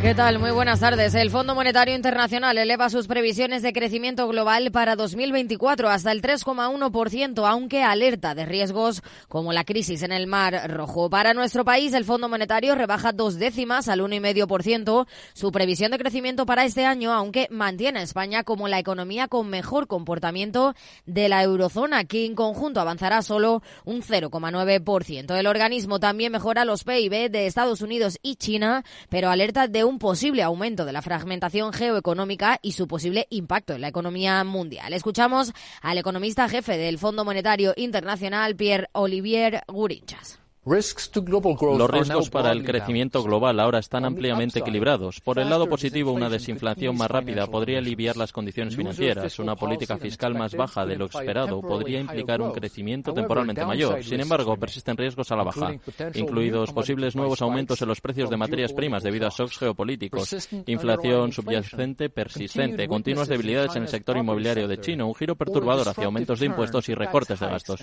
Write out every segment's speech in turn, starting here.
¿Qué tal? Muy buenas tardes. El Fondo Monetario Internacional eleva sus previsiones de crecimiento global para 2024 hasta el 3,1%, aunque alerta de riesgos como la crisis en el Mar Rojo. Para nuestro país, el Fondo Monetario rebaja dos décimas al 1,5% su previsión de crecimiento para este año, aunque mantiene a España como la economía con mejor comportamiento de la eurozona, que en conjunto avanzará solo un 0,9%. El organismo también mejora los PIB de Estados Unidos y China, pero alerta de un posible aumento de la fragmentación geoeconómica y su posible impacto en la economía mundial. Escuchamos al economista jefe del Fondo Monetario Internacional, Pierre Olivier Gurinchas. Los riesgos para el crecimiento global ahora están ampliamente equilibrados. Por el lado positivo, una desinflación más rápida podría aliviar las condiciones financieras. Una política fiscal más baja de lo esperado podría implicar un crecimiento temporalmente mayor. Sin embargo, persisten riesgos a la baja, incluidos posibles nuevos aumentos en los precios de materias primas debido a shocks geopolíticos, inflación subyacente persistente, continuas debilidades en el sector inmobiliario de China, un giro perturbador hacia aumentos de impuestos y recortes de gastos.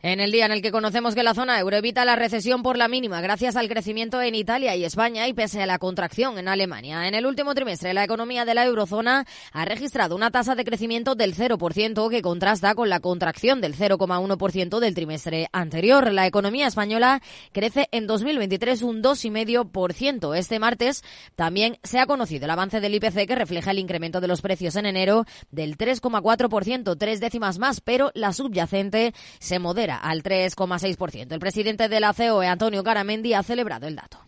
En el día en el que conocemos que la zona euro evita la recesión por la mínima gracias al crecimiento en Italia y España y pese a la contracción en Alemania. En el último trimestre, la economía de la eurozona ha registrado una tasa de crecimiento del 0% que contrasta con la contracción del 0,1% del trimestre anterior. La economía española crece en 2023 un 2,5%. Este martes también se ha conocido el avance del IPC que refleja el incremento de los precios en enero del 3,4%, tres décimas más, pero la subyacente se modera al 3,6%. El presidente de la COE, Antonio Caramendi, ha celebrado el dato.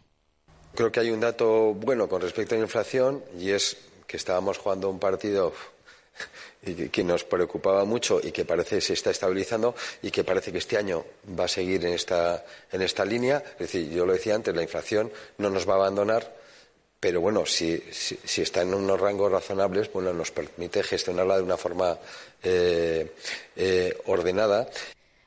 Creo que hay un dato bueno con respecto a la inflación y es que estábamos jugando un partido que nos preocupaba mucho y que parece que se está estabilizando y que parece que este año va a seguir en esta, en esta línea. Es decir, yo lo decía antes, la inflación no nos va a abandonar, pero bueno, si, si, está en unos rangos razonables, bueno, nos permite gestionarla de una forma eh, eh, ordenada.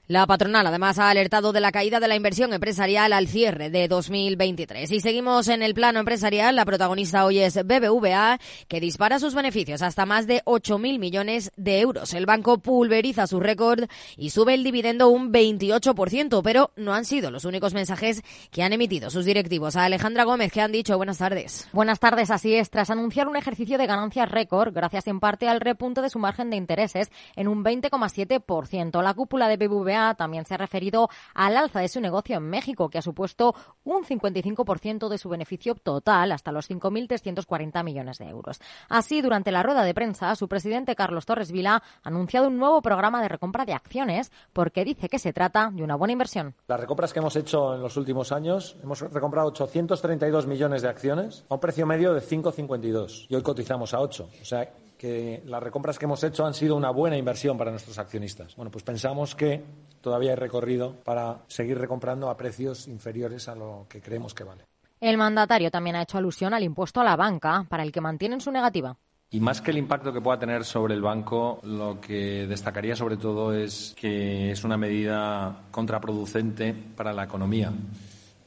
La patronal además ha alertado de la caída de la inversión empresarial al cierre de 2023. Y seguimos en el plano empresarial. La protagonista hoy es BBVA, que dispara sus beneficios hasta más de 8.000 millones de euros. El banco pulveriza su récord y sube el dividendo un 28%, pero no han sido los únicos mensajes que han emitido sus directivos. A Alejandra Gómez, que han dicho buenas tardes. Buenas tardes, así es. Tras anunciar un ejercicio de ganancias récord, gracias en parte al repunto de su margen de intereses en un 20,7%. La cúpula de BBVA también se ha referido al alza de su negocio en México, que ha supuesto un 55% de su beneficio total, hasta los 5.340 millones de euros. Así, durante la rueda de prensa, su presidente Carlos Torres Vila ha anunciado un nuevo programa de recompra de acciones porque dice que se trata de una buena inversión. Las recompras que hemos hecho en los últimos años, hemos recomprado 832 millones de acciones a un precio medio de 5,52 y hoy cotizamos a 8. O sea, que las recompras que hemos hecho han sido una buena inversión para nuestros accionistas. Bueno, pues pensamos que todavía hay recorrido para seguir recomprando a precios inferiores a lo que creemos que vale. El mandatario también ha hecho alusión al impuesto a la banca, para el que mantienen su negativa. Y más que el impacto que pueda tener sobre el banco, lo que destacaría sobre todo es que es una medida contraproducente para la economía.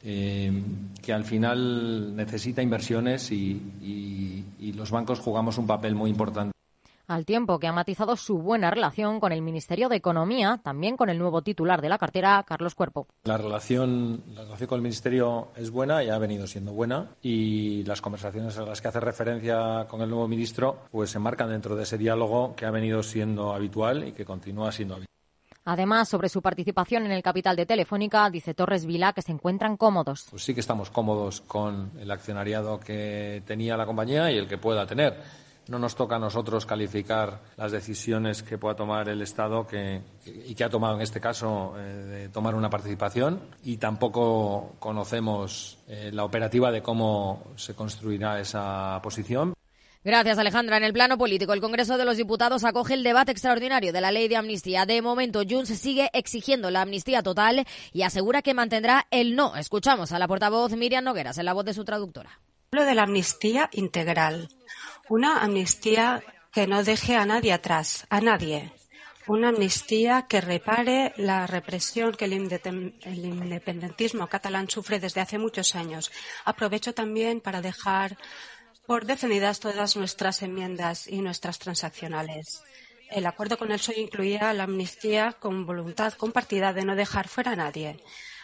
Eh, que al final necesita inversiones y, los bancos jugamos un papel muy importante al tiempo que ha matizado su buena relación con el Ministerio de Economía, también con el nuevo titular de la cartera, Carlos Cuerpo. La relación, la relación con el Ministerio es buena y ha venido siendo buena y las conversaciones a las que hace referencia con el nuevo ministro pues se marcan dentro de ese diálogo que ha venido siendo habitual y que continúa siendo habitual. Además, sobre su participación en el capital de Telefónica, dice Torres Vila que se encuentran cómodos. Pues sí que estamos cómodos con el accionariado que tenía la compañía y el que pueda tener. No nos toca a nosotros calificar las decisiones que pueda tomar el Estado y que ha tomado en este caso eh, de tomar una participación y tampoco conocemos eh, la operativa de cómo se construirá esa posición. Gracias, Alejandra. En el plano político, el Congreso de los Diputados acoge el debate extraordinario de la ley de amnistía. De momento, Junts sigue exigiendo la amnistía total y asegura que mantendrá el no. Escuchamos a la portavoz Miriam Nogueras en la voz de su traductora. Hablo de la amnistía integral. Una amnistía que no deje a nadie atrás, a nadie. Una amnistía que repare la represión que el, independentismo catalán sufre desde hace muchos años. Aprovecho también para dejar por defendidas todas nuestras enmiendas y nuestras transaccionales. El acuerdo con el PSOE incluía la amnistía con voluntad compartida de no dejar fuera a nadie.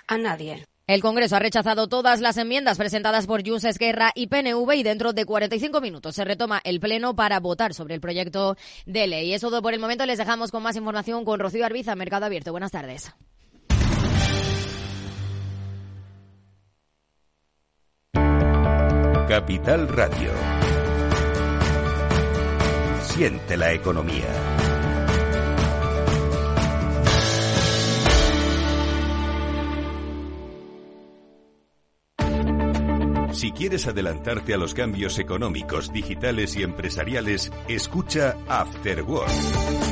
A nadie. El Congreso ha rechazado todas las enmiendas presentadas por Junts, Esquerra y PNV y dentro de 45 minutos se retoma el Pleno para votar sobre el proyecto de ley. Es todo por el momento. Les dejamos con más información con Rocío Arbiza, Mercado Abierto. Buenas tardes. Capital Radio. Siente la economía. Si quieres adelantarte a los cambios económicos, digitales y empresariales, escucha After Work.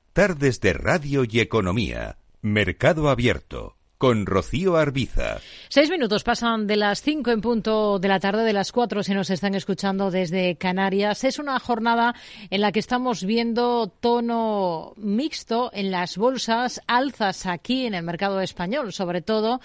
Tardes de radio y economía. Mercado abierto. Con Rocío Arbiza. Seis minutos pasan de las cinco en punto de la tarde, de las cuatro si nos están escuchando desde Canarias. Es una jornada en la que estamos viendo tono mixto en las bolsas, alzas aquí en el mercado español, sobre todo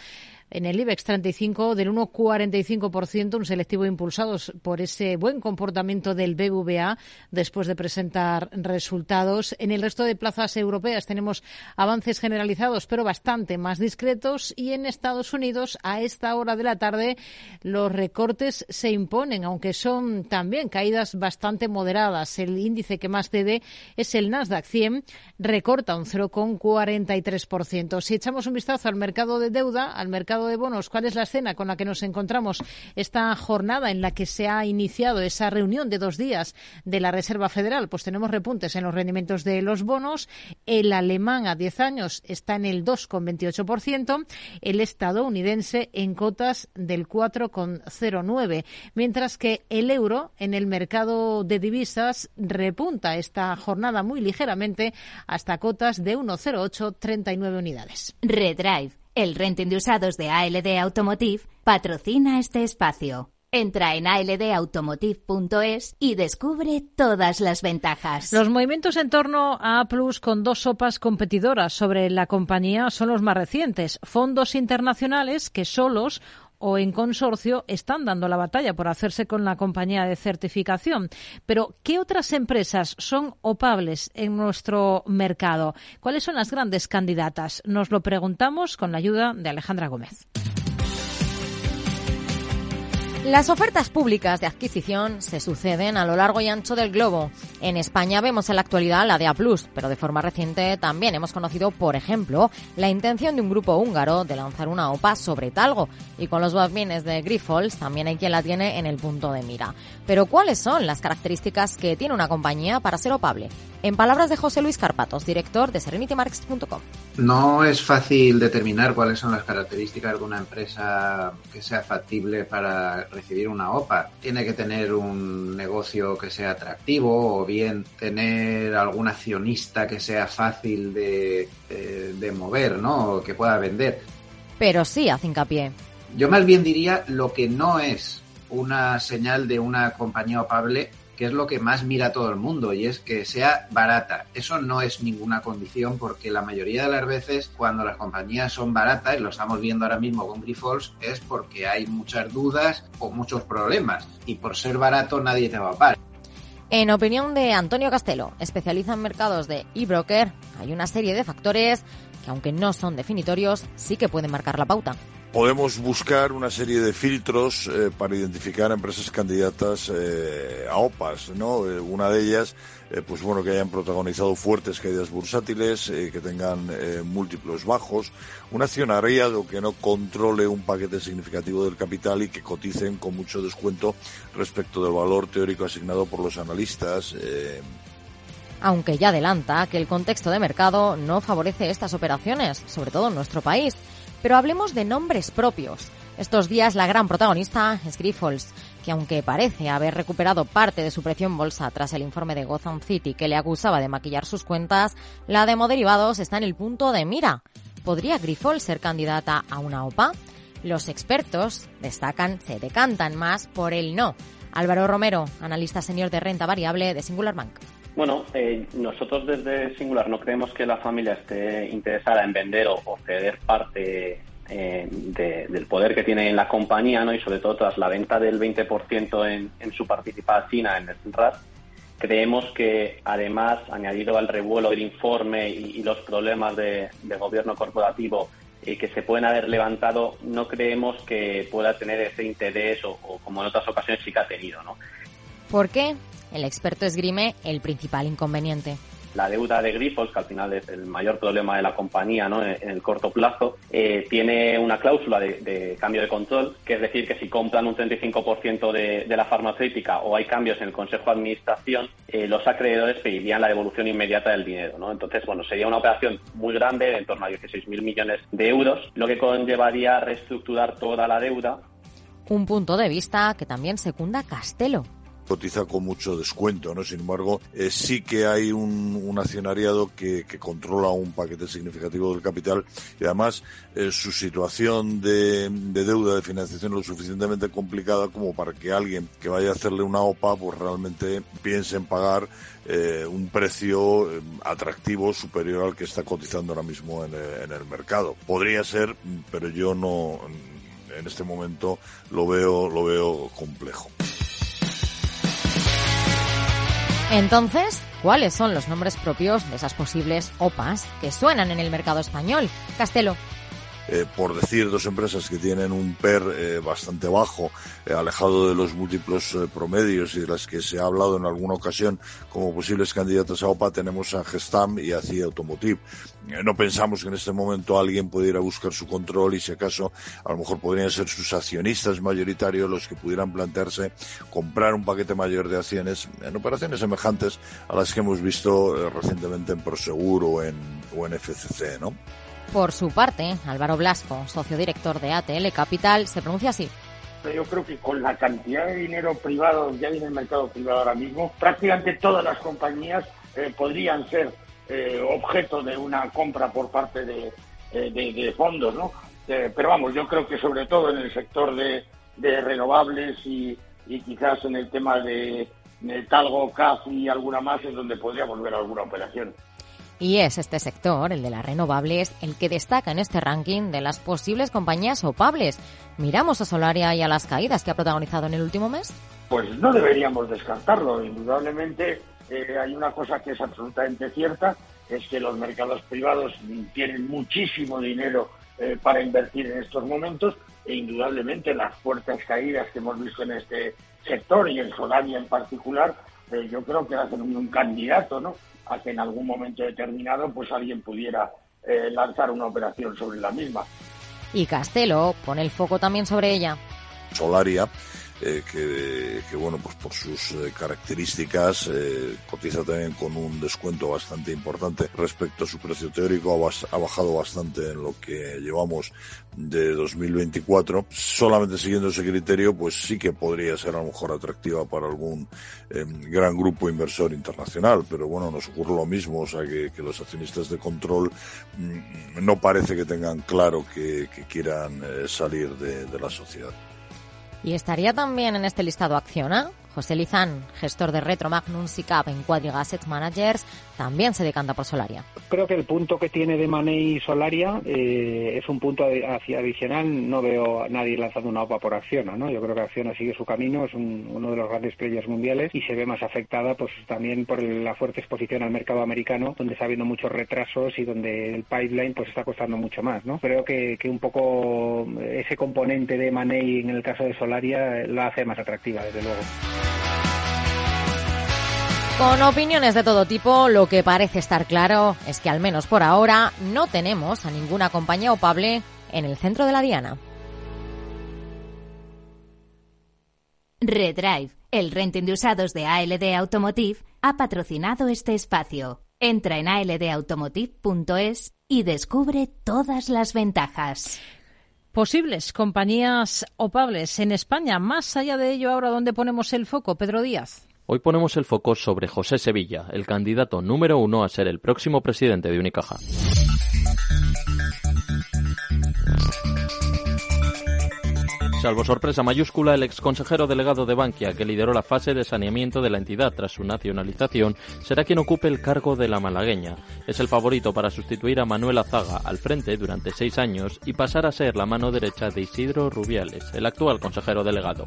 en el IBEX 35 del 1,45%, un selectivo impulsado por ese buen comportamiento del BVA después de presentar resultados. En el resto de plazas europeas tenemos avances generalizados, pero bastante más discretos. Y en Estados Unidos, a esta hora de la tarde, los recortes se imponen, aunque son también caídas bastante moderadas. El índice que más cede es el Nasdaq 100, recorta un 0,43%. Si echamos un vistazo al mercado de deuda, al mercado de bonos, ¿cuál es la escena con la que nos encontramos esta jornada en la que se ha iniciado esa reunión de dos días de la Reserva Federal? Pues tenemos repuntes en los rendimientos de los bonos. El alemán a 10 años está en el 2,28%, el estadounidense en cotas del 4,09%, mientras que el euro en el mercado de divisas repunta esta jornada muy ligeramente hasta cotas de 1,0839 unidades. Redrive el renting de usados de ALD Automotive patrocina este espacio. Entra en aldautomotive.es y descubre todas las ventajas. Los movimientos en torno a A con dos sopas competidoras sobre la compañía son los más recientes. Fondos internacionales que solos o en consorcio están dando la batalla por hacerse con la compañía de certificación. Pero, ¿qué otras empresas son opables en nuestro mercado? ¿Cuáles son las grandes candidatas? Nos lo preguntamos con la ayuda de Alejandra Gómez. Las ofertas públicas de adquisición se suceden a lo largo y ancho del globo. En España vemos en la actualidad la de A+, pero de forma reciente también hemos conocido, por ejemplo, la intención de un grupo húngaro de lanzar una OPA sobre Talgo. Y con los bienes de Grifols también hay quien la tiene en el punto de mira. Pero ¿cuáles son las características que tiene una compañía para ser opable? En palabras de José Luis Carpatos, director de serenitymarkets.com. No es fácil determinar cuáles son las características de una empresa que sea factible para recibir una OPA. Tiene que tener un negocio que sea atractivo o bien tener algún accionista que sea fácil de, de, mover, ¿no? O que pueda vender. Pero sí hace hincapié. Yo más bien diría lo que no es una señal de una compañía opable que es lo que más mira todo el mundo y es que sea barata. Eso no es ninguna condición porque la mayoría de las veces cuando las compañías son baratas, y lo estamos viendo ahora mismo con Grifols, es porque hay muchas dudas o muchos problemas y por ser barato nadie te va a pagar. En opinión de Antonio Castelo, especialista en mercados de e-broker, hay una serie de factores que aunque no son definitorios, sí que pueden marcar la pauta podemos buscar una serie de filtros eh, para identificar empresas candidatas eh, a OPAs, ¿no? Eh, una de ellas, pues bueno, que hayan protagonizado fuertes caídas bursátiles, que tengan múltiplos bajos, un accionariado que no controle un paquete significativo del capital y que coticen con mucho descuento respecto del valor teórico asignado por los analistas. Aunque ya adelanta que el contexto de mercado no favorece estas operaciones, sobre todo en nuestro país pero hablemos de nombres propios. Estos días la gran protagonista es Grifols, que aunque parece haber recuperado parte de su precio en bolsa tras el informe de Gotham City que le acusaba de maquillar sus cuentas, la de Moderivados está en el punto de mira. ¿Podría Grifols ser candidata a una OPA? Los expertos destacan, se decantan más por el no. Álvaro Romero, analista senior de renta variable de Singular Bank. Bueno, eh, nosotros desde Singular no creemos que la familia esté interesada en vender o, ceder parte eh, del poder que tiene en la compañía, ¿no? Y sobre todo tras la venta del 20% en, en su participación en el RAS, creemos que además, añadido al revuelo del informe y, los problemas de, gobierno corporativo eh, que se pueden haber levantado, no creemos que pueda tener ese interés o, o como en otras ocasiones sí que ha tenido, ¿no? ¿Por qué? El experto esgrime el principal inconveniente la deuda de Grifols, que al final es el mayor problema de la compañía ¿no? en, el corto plazo, eh, tiene una cláusula de, cambio de control, que es decir, que si compran un 35% de, de la farmacéutica o hay cambios en el Consejo de Administración, eh, los acreedores pedirían la devolución inmediata del dinero. ¿no? Entonces, bueno, sería una operación muy grande, de en torno a 16.000 millones de euros, lo que conllevaría reestructurar toda la deuda. Un punto de vista que también secunda Castelo cotiza con mucho descuento, ¿no? Sin embargo, eh, sí que hay un, accionariado que, controla un paquete significativo del capital y además eh, su situación de, deuda de financiación es lo suficientemente complicada como para que alguien que vaya a hacerle una OPA pues realmente piense en pagar eh, un precio atractivo superior al que está cotizando ahora mismo en, en el mercado. Podría ser, pero yo no en este momento lo veo lo veo complejo. Entonces, ¿cuáles son los nombres propios de esas posibles OPAs que suenan en el mercado español? Castelo. Eh, por decir dos empresas que tienen un PER eh, bastante bajo, eh, alejado de los múltiplos promedios y de las que se ha hablado en alguna ocasión como posibles candidatas a OPA, tenemos a Gestam y a CIA Automotive. no pensamos que en este momento alguien pudiera buscar su control y si acaso a lo mejor podrían ser sus accionistas mayoritarios los que pudieran plantearse comprar un paquete mayor de acciones en operaciones semejantes a las que hemos visto recientemente en Prosegur o en, o en FCC, ¿no? Por su parte, Álvaro Blasco, socio director de ATL Capital, se pronuncia así. Yo creo que con la cantidad de dinero privado que hay en el mercado privado ahora mismo, prácticamente todas las compañías eh, podrían ser eh, objeto de una compra por parte de, eh, fondos, ¿no? pero vamos, yo creo que sobre todo en el sector de, renovables y, quizás en el tema de, de Talgo, CAF y alguna más es donde podríamos ver alguna operación. Y es este sector, el de las renovables, el que destaca en este ranking de las posibles compañías opables. ¿Miramos a Solaria y a las caídas que ha protagonizado en el último mes? Pues no deberíamos descartarlo. Indudablemente eh, hay una cosa que es absolutamente cierta, es que los mercados privados tienen muchísimo dinero eh, para invertir en estos momentos e indudablemente las fuertes caídas que hemos visto en este sector y en Solaria en particular, eh, yo creo que hacen un candidato ¿no? A que en algún momento determinado pues alguien pudiera eh, lanzar una operación sobre la misma. Y Castelo pone el foco también sobre ella. Solaria eh, que, bueno, pues por sus eh, características eh, cotiza también con un descuento bastante importante respecto a su precio teórico, ha, bajado bastante en lo que llevamos de 2024. Solamente siguiendo ese criterio, pues sí que podría ser a lo mejor atractiva para algún gran grupo inversor internacional, pero bueno, nos ocurre lo mismo, o sea que, los accionistas de control mm, no parece que tengan claro que, quieran salir de la sociedad. ¿Y estaría también en este listado Acciona? José Lizán, gestor de Retro Magnum SICAP en Quadriga Asset Managers, también se decanta por Solaria. Creo que el punto que tiene de Money Solaria eh, es un punto hacia adicional. No veo a nadie lanzando una OPA por Acciona, ¿no? Yo creo que Acciona sigue su camino, es uno de los grandes players mundiales y se ve más afectada pues también por la fuerte exposición al mercado americano, donde está habiendo muchos retrasos y donde el pipeline pues está costando mucho más, ¿no? Creo que, que un poco ese componente de Money en el caso de Solaria lo hace más atractiva, desde luego. Con opiniones de todo tipo, lo que parece estar claro es que al menos por ahora no tenemos a ninguna compañía opable en el centro de la diana. Redrive, el renting de usados de ALD Automotive, ha patrocinado este espacio. Entra en aldautomotive.es y descubre todas las ventajas. Posibles compañías opables en España. Más allá de ello, ahora, ¿dónde ponemos el foco? Pedro Díaz. Hoy ponemos el foco sobre José Sevilla, el candidato número uno a ser el próximo presidente de Unicaja. Salvo sorpresa mayúscula, el exconsejero delegado de Bankia, que lideró la fase de saneamiento de la entidad tras su nacionalización, será quien ocupe el cargo de la malagueña. Es el favorito para sustituir a Manuel Azaga al frente durante seis años y pasar a ser la mano derecha de Isidro Rubiales, el actual consejero delegado.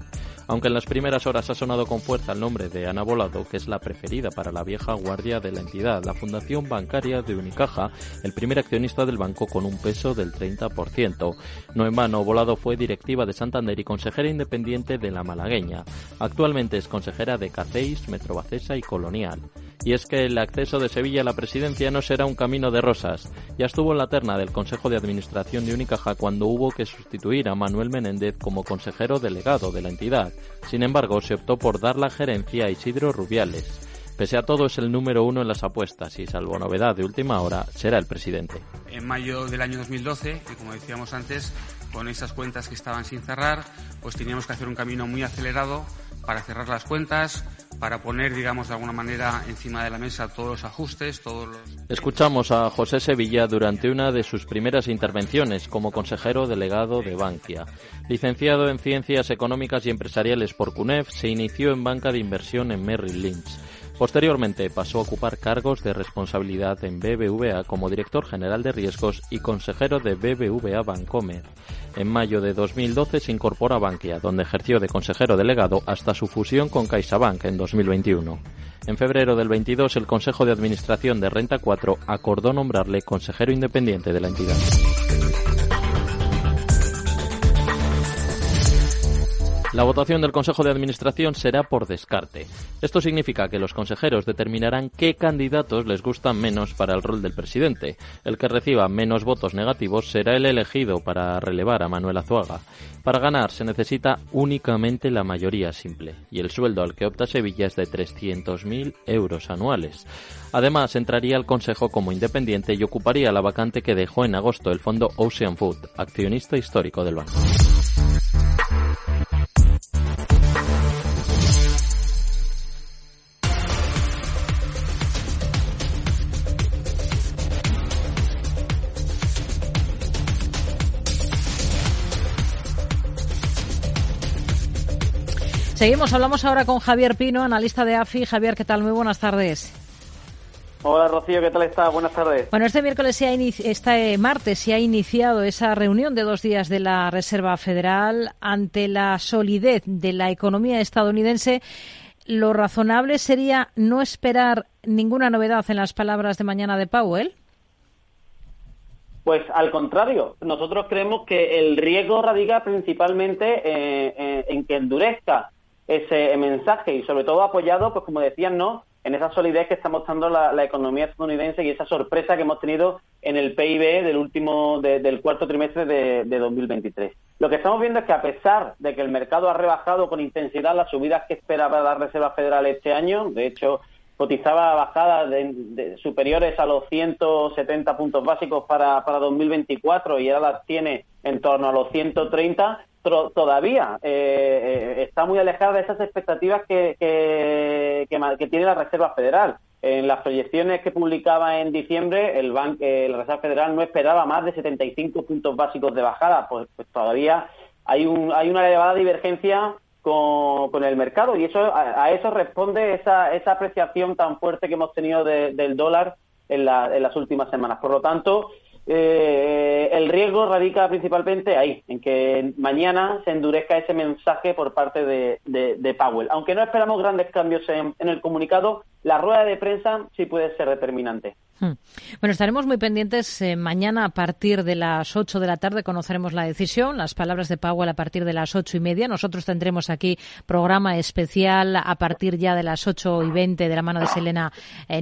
Aunque en las primeras horas ha sonado con fuerza el nombre de Ana Volado, que es la preferida para la vieja guardia de la entidad, la Fundación Bancaria de Unicaja, el primer accionista del banco con un peso del 30%. No en vano, Volado fue directiva de Santander y consejera independiente de la malagueña. Actualmente es consejera de Cacéis, Metrobacesa y Colonial. Y es que el acceso de Sevilla a la presidencia no será un camino de rosas. Ya estuvo en la terna del Consejo de Administración de Unicaja cuando hubo que sustituir a Manuel Menéndez como consejero delegado de la entidad. Sin embargo, se optó por dar la gerencia a Isidro Rubiales. Pese a todo, es el número uno en las apuestas y, salvo novedad de última hora, será el presidente. En mayo del año 2012, que como decíamos antes, con esas cuentas que estaban sin cerrar, pues teníamos que hacer un camino muy acelerado para cerrar las cuentas, para poner, digamos, de alguna manera encima de la mesa todos los ajustes, todos los... Escuchamos a José Sevilla durante una de sus primeras intervenciones como consejero delegado de Bankia. Licenciado en Ciencias Económicas y Empresariales por CUNEF, se inició en banca de inversión en Merrill Lynch. Posteriormente pasó a ocupar cargos de responsabilidad en BBVA como director general de riesgos y consejero de BBVA Bancomer. En mayo de 2012 se incorpora a Bankia, donde ejerció de consejero delegado hasta su fusión con CaixaBank en 2021. En febrero del 22, el Consejo de Administración de Renta 4 acordó nombrarle consejero independiente de la entidad. La votación del Consejo de Administración será por descarte. Esto significa que los consejeros determinarán qué candidatos les gustan menos para el rol del presidente. El que reciba menos votos negativos será el elegido para relevar a Manuel Azuaga. Para ganar se necesita únicamente la mayoría simple y el sueldo al que opta Sevilla es de 300.000 euros anuales. Además, entraría al Consejo como independiente y ocuparía la vacante que dejó en agosto el fondo Ocean Food, accionista histórico del banco. Seguimos, hablamos ahora con Javier Pino, analista de AFI. Javier, ¿qué tal? Muy buenas tardes. Hola Rocío, ¿qué tal está? Buenas tardes. Bueno, este miércoles, se ha este martes, se ha iniciado esa reunión de dos días de la Reserva Federal ante la solidez de la economía estadounidense. Lo razonable sería no esperar ninguna novedad en las palabras de mañana de Powell. Pues al contrario, nosotros creemos que el riesgo radica principalmente eh, eh, en que endurezca ese mensaje y sobre todo apoyado, pues como decían, ¿no? En esa solidez que está mostrando la, economía estadounidense y esa sorpresa que hemos tenido en el PIB del último, del cuarto trimestre de, de 2023. Lo que estamos viendo es que a pesar de que el mercado ha rebajado con intensidad las subidas que esperaba la Reserva Federal este año, de hecho, cotizaba bajadas de, superiores a los 170 puntos básicos para, para 2024 y ahora las tiene en torno a los 130, todavía eh, eh, está muy alejada de esas expectativas que, que, tiene la Reserva Federal. En las proyecciones que publicaba en diciembre, el banco, eh, la Reserva Federal no esperaba más de 75 puntos básicos de bajada, pues, pues, todavía hay, un, hay una elevada divergencia con, con el mercado y eso a, eso responde esa, esa apreciación tan fuerte que hemos tenido del dólar en, en las últimas semanas. Por lo tanto, eh, el riesgo radica principalmente ahí, en que mañana se endurezca ese mensaje por parte de, de, Powell. Aunque no esperamos grandes cambios en, el comunicado, la rueda de prensa sí puede ser determinante. Hmm. Bueno, estaremos muy pendientes. Eh, mañana a partir de las 8 de la tarde conoceremos la decisión, las palabras de Powell a partir de las ocho y media. Nosotros tendremos aquí programa especial a partir ya de las 8 y 20 de la mano de Selena eh.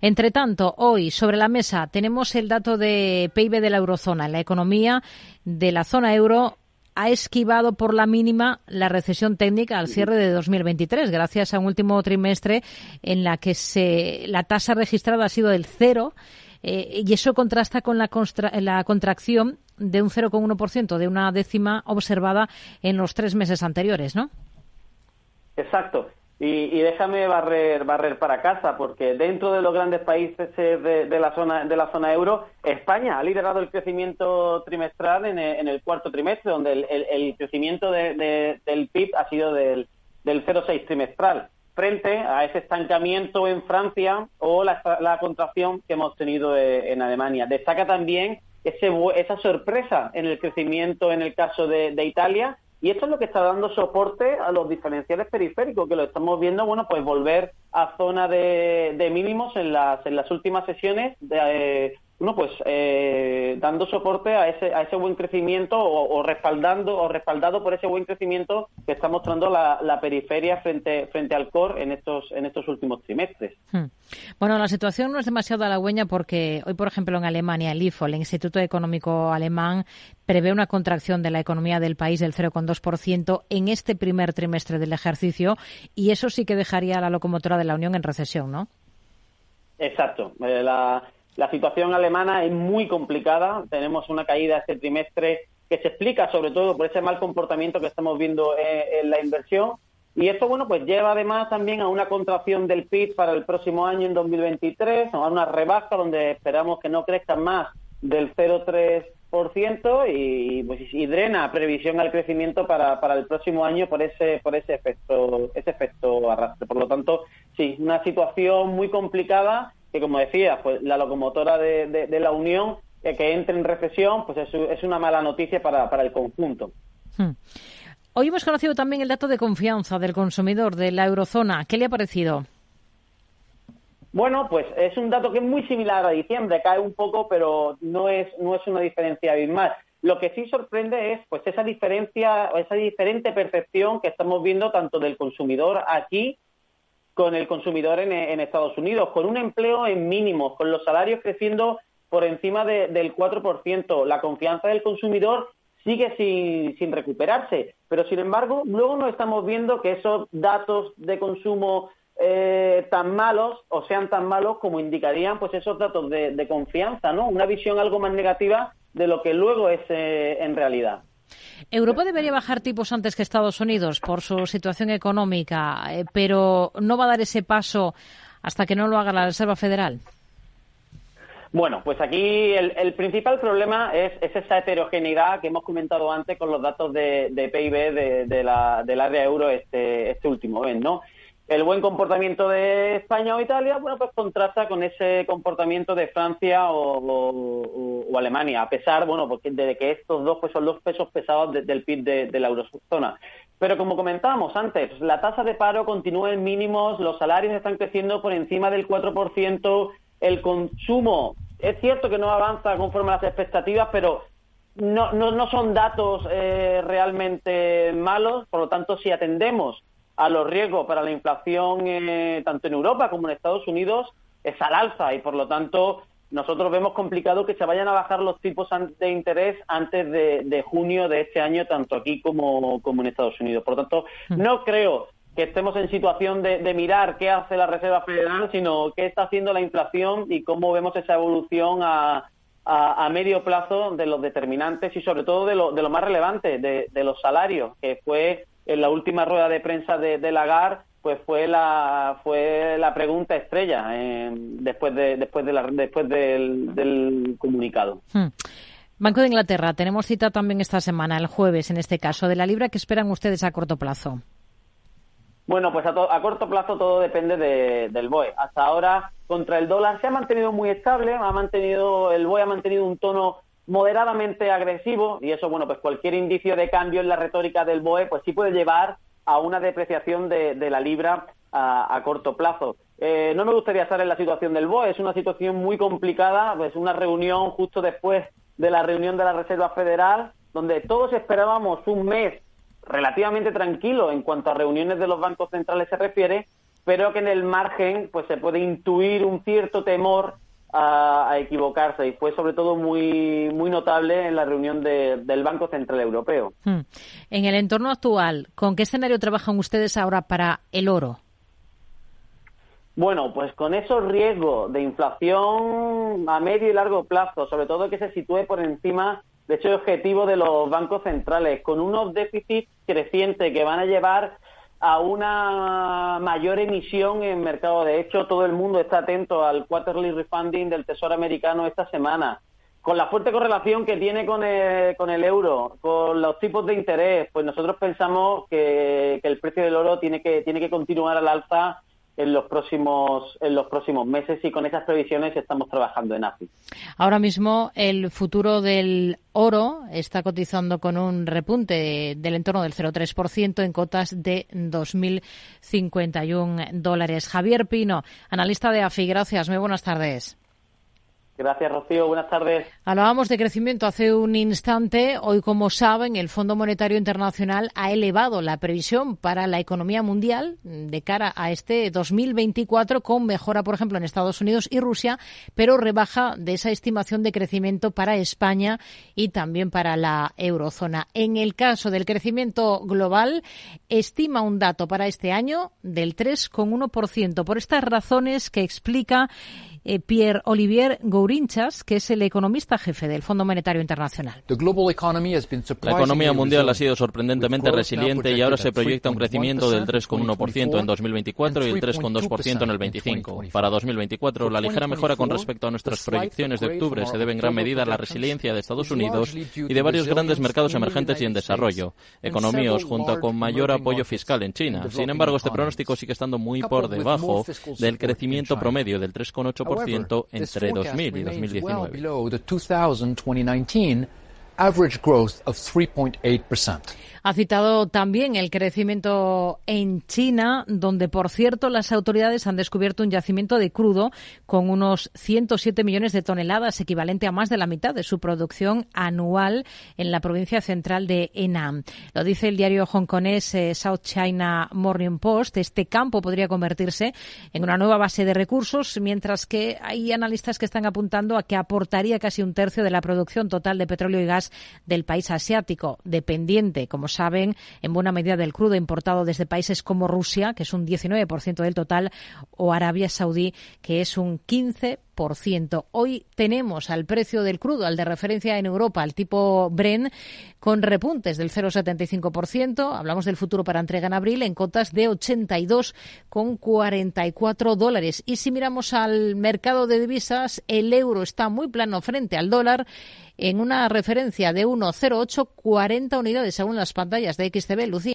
Entre tanto, hoy sobre la mesa tenemos el dato de PIB de la eurozona, la economía de la zona euro ha esquivado por la mínima la recesión técnica al cierre de 2023, gracias a un último trimestre en la que se, la tasa registrada ha sido del cero eh, y eso contrasta con la, la contracción de un 0,1%, de una décima observada en los tres meses anteriores, ¿no? Exacto. Y, déjame barrer, barrer para casa, porque dentro de los grandes países de, la zona de la zona euro, España ha liderado el crecimiento trimestral en el, cuarto trimestre, donde el, crecimiento del PIB ha sido del, del 0,6 trimestral, frente a ese estancamiento en Francia o la, contracción que hemos tenido eh, en Alemania. Destaca también ese, esa sorpresa en el crecimiento en el caso de Italia y esto es lo que está dando soporte a los diferenciales periféricos, que lo estamos viendo, bueno, pues volver a zona de, mínimos en las, en las últimas sesiones de, eh, bueno, pues eh, dando soporte a ese, a ese buen crecimiento o, respaldando o respaldado por ese buen crecimiento que está mostrando la, periferia frente, frente al core en estos, en estos últimos trimestres. Hmm. Bueno, la situación no es demasiado halagüeña porque hoy, por ejemplo, en Alemania, el IFO, el Instituto Económico Alemán, prevé una contracción de la economía del país del 0,2% en este primer trimestre del ejercicio y eso sí que dejaría a la locomotora de la Unión en recesión, ¿no? Exacto. Eh, la, la situación alemana es muy complicada. Tenemos una caída este trimestre que se explica sobre todo por ese mal comportamiento que estamos viendo en, la inversión. Y esto, bueno, pues lleva además también a una contracción del PIB para el próximo año, en 2023, a una rebaja donde esperamos que no crezca más del 0,3% y, pues, y drena previsión al crecimiento para, para el próximo año por ese, por ese efecto, ese efecto arrastre. Por lo tanto, sí, una situación muy complicada que como decía, pues la locomotora de, la Unión eh, que entre en recesión, pues es, una mala noticia para, el conjunto. Hmm. Hoy hemos conocido también el dato de confianza del consumidor de la eurozona. ¿Qué le ha parecido? Bueno, pues es un dato que es muy similar a diciembre, cae un poco, pero no es, no es una diferencia abismal. Lo que sí sorprende es pues esa diferencia, esa diferente percepción que estamos viendo tanto del consumidor aquí con el consumidor en, Estados Unidos, con un empleo en mínimos, con los salarios creciendo por encima del 4%. La confianza del consumidor sigue sin, recuperarse, pero sin embargo, luego no estamos viendo que esos datos de consumo eh, tan malos o sean tan malos como indicarían pues esos datos de, confianza, ¿no? Una visión algo más negativa de lo que luego es eh, en realidad. Europa debería bajar tipos antes que Estados Unidos por su situación económica, eh, pero no va a dar ese paso hasta que no lo haga la Reserva Federal. Bueno, pues aquí el, principal problema es, esa heterogeneidad que hemos comentado antes con los datos de, PIB de, la, del área euro este, este último mes, ¿no? El buen comportamiento de España o Italia, bueno, pues contrasta con ese comportamiento de Francia o, Alemania, a pesar, bueno, porque de que estos dos pues son los pesos pesados del PIB de, la eurozona. Pero como comentábamos antes, la tasa de paro continúa en mínimos, los salarios están creciendo por encima del 4%, el consumo es cierto que no avanza conforme a las expectativas, pero no, no, no son datos eh, realmente malos, por lo tanto, si atendemos a los riesgos para la inflación eh, tanto en Europa como en Estados Unidos es al alza y por lo tanto nosotros vemos complicado que se vayan a bajar los tipos de interés antes de, junio de este año tanto aquí como, como en Estados Unidos. Por lo tanto, mm. no creo que estemos en situación de, mirar qué hace la Reserva Federal, sino qué está haciendo la inflación y cómo vemos esa evolución a, a, medio plazo de los determinantes y sobre todo de lo, de lo más relevante, de, de los salarios, que fue en la última rueda de prensa de, de Lagarde pues fue la fue la pregunta estrella eh, después de después de la, después del, comunicado. Hmm. Banco de Inglaterra, tenemos cita también esta semana, el jueves en este caso, de la libra. ¿Qué esperan ustedes a corto plazo? Bueno, pues a, a corto plazo todo depende del BOE. Hasta ahora, contra el dólar se ha mantenido muy estable, ha mantenido el BOE ha mantenido un tono moderadamente agresivo y eso, bueno, pues cualquier indicio de cambio en la retórica del BOE, pues sí puede llevar a una depreciación de, la libra a, corto plazo. Eh, no me gustaría estar en la situación del BOE, es una situación muy complicada, pues una reunión justo después de la reunión de la Reserva Federal, donde todos esperábamos un mes relativamente tranquilo en cuanto a reuniones de los bancos centrales se refiere, pero que en el margen pues se puede intuir un cierto temor a, equivocarse y fue sobre todo muy, muy notable en la reunión del Banco Central Europeo. Hmm. En el entorno actual, ¿con qué escenario trabajan ustedes ahora para el oro? Bueno, pues con esos riesgos de inflación a medio y largo plazo, sobre todo que se sitúe por encima de ese objetivo de los bancos centrales, con unos déficits crecientes que van a llevar a una mayor emisión en mercado. De hecho, todo el mundo está atento al quarterly refunding del Tesoro americano esta semana. Con la fuerte correlación que tiene con el, con el euro, con los tipos de interés, pues nosotros pensamos que, que el precio del oro tiene que, tiene que continuar al alza en los próximos en los próximos meses y con esas previsiones estamos trabajando en AFI. Ahora mismo el futuro del oro está cotizando con un repunte del entorno del 0,3% en cotas de 2.051 dólares. Javier Pino, analista de AFI, gracias. Muy buenas tardes. Gracias, Rocío. Buenas tardes. Hablábamos de crecimiento hace un instante. Hoy, como saben, el Fondo Monetario Internacional ha elevado la previsión para la economía mundial de cara a este 2024 con mejora, por ejemplo, en Estados Unidos y Rusia, pero rebaja de esa estimación de crecimiento para España y también para la eurozona. En el caso del crecimiento global, estima un dato para este año del 3,1%. Por estas razones que explica eh, Pierre Olivier Gourinchas, que es el economista jefe del Fondo Monetario Internacional. La economía mundial ha sido sorprendentemente resiliente y ahora se proyecta un crecimiento del 3,1% en 2024 y el 3,2% en el 25. Para 2024, la ligera mejora con respecto a nuestras proyecciones de octubre se debe en gran medida a la resiliencia de Estados Unidos y de varios grandes mercados emergentes y en desarrollo, economías junto con mayor apoyo fiscal en China. Sin embargo, este pronóstico sigue estando muy por debajo del crecimiento promedio del 3,8% entre 2000 y 2019 average growth of 3.8%. Ha citado también el crecimiento en China, donde, por cierto, las autoridades han descubierto un yacimiento de crudo con unos 107 millones de toneladas, equivalente a más de la mitad de su producción anual en la provincia central de Henan. Lo dice el diario hongkonés eh, South China Morning Post. Este campo podría convertirse en una nueva base de recursos, mientras que hay analistas que están apuntando a que aportaría casi un tercio de la producción total de petróleo y gas del país asiático, dependiente, como saben, en buena medida del crudo importado desde países como Rusia, que es un 19% del total, o Arabia Saudí, que es un 15%. Hoy tenemos al precio del crudo, al de referencia en Europa, al tipo Bren, con repuntes del 0,75%. Hablamos del futuro para entrega en abril en cotas de 82,44 dólares. Y si miramos al mercado de divisas, el euro está muy plano frente al dólar en una referencia de 1,0840 unidades según las pantallas de XTB. Lucía.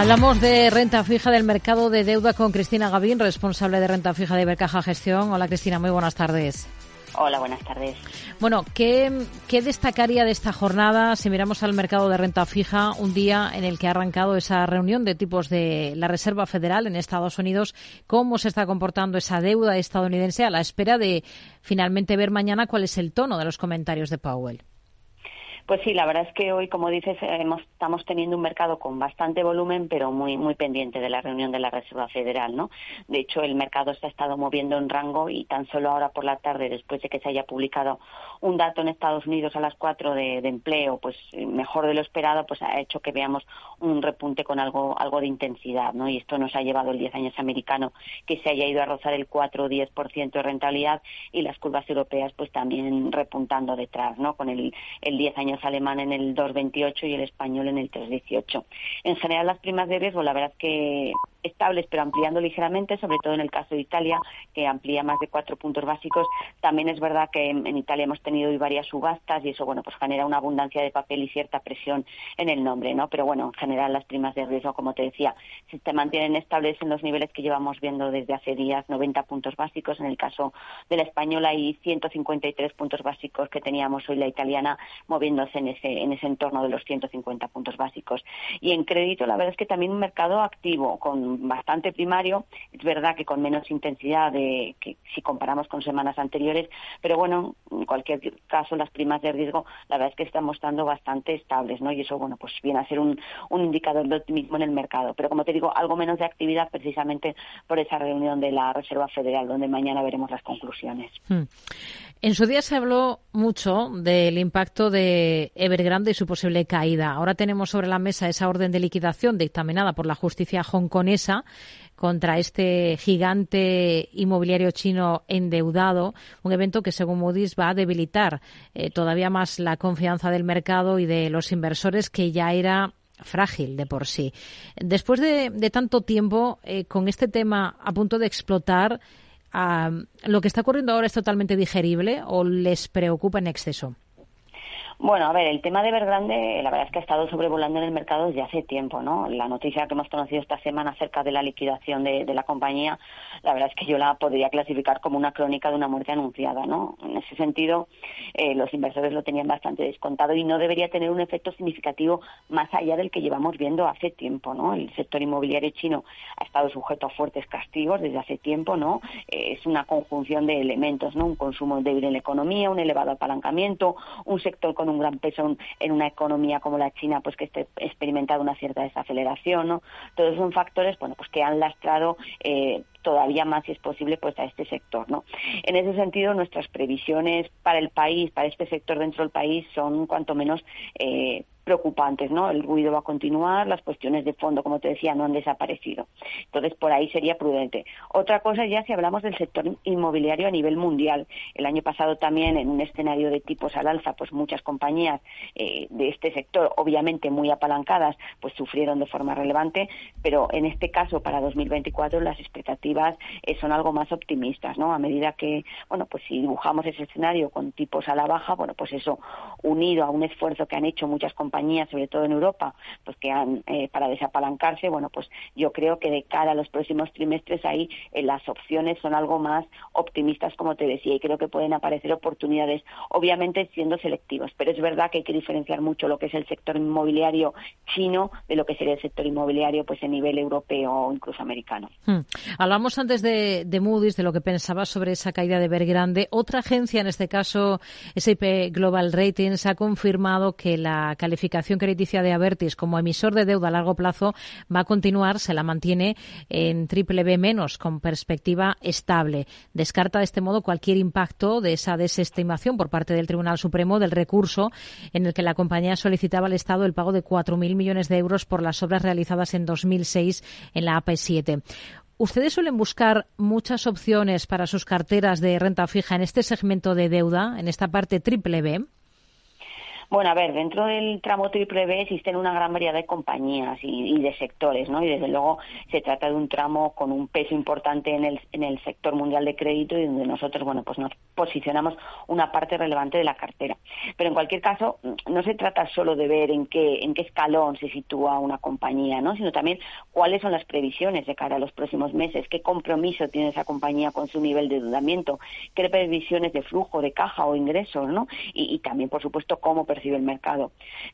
Hablamos de renta fija del mercado de deuda con Cristina Gavín, responsable de renta fija de Bercaja Gestión. Hola Cristina, muy buenas tardes. Hola, buenas tardes. Bueno, ¿qué, ¿qué, destacaría de esta jornada si miramos al mercado de renta fija, un día en el que ha arrancado esa reunión de tipos de la Reserva Federal en Estados Unidos? ¿Cómo se está comportando esa deuda estadounidense a la espera de finalmente ver mañana cuál es el tono de los comentarios de Powell? Pues sí, la verdad es que hoy, como dices, estamos teniendo un mercado con bastante volumen, pero muy muy pendiente de la reunión de la Reserva Federal, ¿no? De hecho, el mercado se ha estado moviendo en rango y tan solo ahora por la tarde, después de que se haya publicado un dato en Estados Unidos a las cuatro de, empleo, pues mejor de lo esperado, pues ha hecho que veamos un repunte con algo algo de intensidad, ¿no? Y esto nos ha llevado el 10 años americano que se haya ido a rozar el 4 o 10% de rentabilidad y las curvas europeas pues también repuntando detrás, ¿no? Con el, el 10 años alemán en el 2,28 y el español en el 3,18. En general las primas de riesgo, la verdad que estables pero ampliando ligeramente, sobre todo en el caso de Italia, que amplía más de cuatro puntos básicos. También es verdad que en, Italia hemos tenido varias subastas y eso, bueno, pues genera una abundancia de papel y cierta presión en el nombre, ¿no? Pero bueno, en general las primas de riesgo, como te decía, se mantienen estables en los niveles que llevamos viendo desde hace días, 90 puntos básicos. En el caso de la española y 153 puntos básicos que teníamos hoy la italiana moviéndose en ese, en ese entorno de los 150 puntos básicos. Y en crédito, la verdad es que también un mercado activo, con bastante primario, es verdad que con menos intensidad de que si comparamos con semanas anteriores, pero bueno, en cualquier caso las primas de riesgo la verdad es que están mostrando bastante estables, ¿no? Y eso, bueno, pues viene a ser un, un indicador de optimismo en el mercado. Pero como te digo, algo menos de actividad precisamente por esa reunión de la Reserva Federal, donde mañana veremos las conclusiones. Hmm. En su día se habló mucho del impacto de Evergrande y su posible caída. Ahora tenemos sobre la mesa esa orden de liquidación dictaminada por la justicia hongkonesa contra este gigante inmobiliario chino endeudado, un evento que según Moody's va a debilitar eh, todavía más la confianza del mercado y de los inversores que ya era frágil de por sí. Después de, tanto tiempo eh, con este tema a punto de explotar, ¿lo que está ocurriendo ahora es totalmente digerible o les preocupa en exceso? Bueno, a ver, el tema de Evergrande, la verdad es que ha estado sobrevolando en el mercado desde hace tiempo, ¿no? La noticia que hemos conocido esta semana acerca de la liquidación de, la compañía, la verdad es que yo la podría clasificar como una crónica de una muerte anunciada, ¿no? En ese sentido, eh, los inversores lo tenían bastante descontado y no debería tener un efecto significativo más allá del que llevamos viendo hace tiempo, ¿no? El sector inmobiliario chino ha estado sujeto a fuertes castigos desde hace tiempo, ¿no? Eh, es una conjunción de elementos, ¿no? Un consumo débil en la economía, un elevado apalancamiento, un sector con un gran peso en una economía como la China, pues que esté experimentado una cierta desaceleración, ¿no? Todos son factores, bueno, pues que han lastrado eh, todavía más, si es posible, pues a este sector, ¿no? En ese sentido, nuestras previsiones para el país, para este sector dentro del país, son cuanto menos eh, preocupantes, ¿no? El ruido va a continuar, las cuestiones de fondo, como te decía, no han desaparecido. Entonces, por ahí sería prudente. Otra cosa ya si hablamos del sector inmobiliario a nivel mundial. El año pasado también, en un escenario de tipos al alza, pues muchas compañías eh, de este sector, obviamente muy apalancadas, pues sufrieron de forma relevante, pero en este caso, para 2024, las expectativas eh, son algo más optimistas, ¿no? A medida que, bueno, pues si dibujamos ese escenario con tipos a la baja, bueno, pues eso unido a un esfuerzo que han hecho muchas compañías sobre todo en Europa, pues que han, eh, para desapalancarse, bueno, pues yo creo que de cara a los próximos trimestres ahí eh, las opciones son algo más optimistas, como te decía, y creo que pueden aparecer oportunidades, obviamente siendo selectivos, pero es verdad que hay que diferenciar mucho lo que es el sector inmobiliario chino de lo que sería el sector inmobiliario pues en nivel europeo o incluso americano. Hmm. Hablamos antes de, de Moody's, de lo que pensaba sobre esa caída de Bergrande. Otra agencia, en este caso S&P Global Ratings, ha confirmado que la calificación calificación crediticia de Avertis como emisor de deuda a largo plazo va a continuar, se la mantiene en triple B menos, con perspectiva estable. Descarta de este modo cualquier impacto de esa desestimación por parte del Tribunal Supremo del recurso en el que la compañía solicitaba al Estado el pago de 4.000 millones de euros por las obras realizadas en 2006 en la AP7. ¿Ustedes suelen buscar muchas opciones para sus carteras de renta fija en este segmento de deuda, en esta parte triple B? Bueno, a ver, dentro del tramo triple B existen una gran variedad de compañías y, de sectores, ¿no? Y desde luego se trata de un tramo con un peso importante en el, sector mundial de crédito y donde nosotros, bueno, pues nos posicionamos una parte relevante de la cartera. Pero en cualquier caso, no se trata solo de ver en qué, en qué escalón se sitúa una compañía, ¿no? Sino también cuáles son las previsiones de cara a los próximos meses, qué compromiso tiene esa compañía con su nivel de endeudamiento, qué previsiones de flujo, de caja o ingresos, ¿no? Y, y también, por supuesto, cómo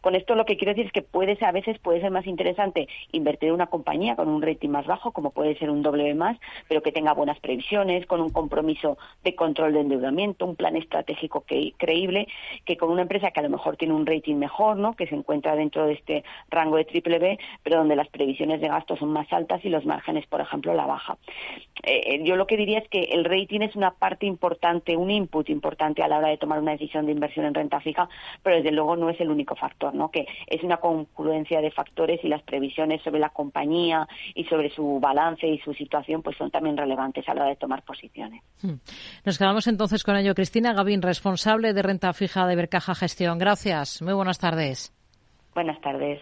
Con esto lo que quiero decir es que puede ser, a veces puede ser más interesante invertir en una compañía con un rating más bajo, como puede ser un W más, pero que tenga buenas previsiones, con un compromiso de control de endeudamiento, un plan estratégico creíble, que con una empresa que a lo mejor tiene un rating mejor, ¿no? que se encuentra dentro de este rango de triple B, pero donde las previsiones de gasto son más altas y los márgenes, por ejemplo, la baja. Eh, eh, yo lo que diría es que el rating es una parte importante, un input importante a la hora de tomar una decisión de inversión en renta fija, pero desde luego no es el único factor, ¿no? que es una confluencia de factores y las previsiones sobre la compañía y sobre su balance y su situación pues son también relevantes a la hora de tomar posiciones. Hmm. Nos quedamos entonces con ello. Cristina Gavín, responsable de renta fija de Bercaja Gestión. Gracias. Muy buenas tardes. Buenas tardes.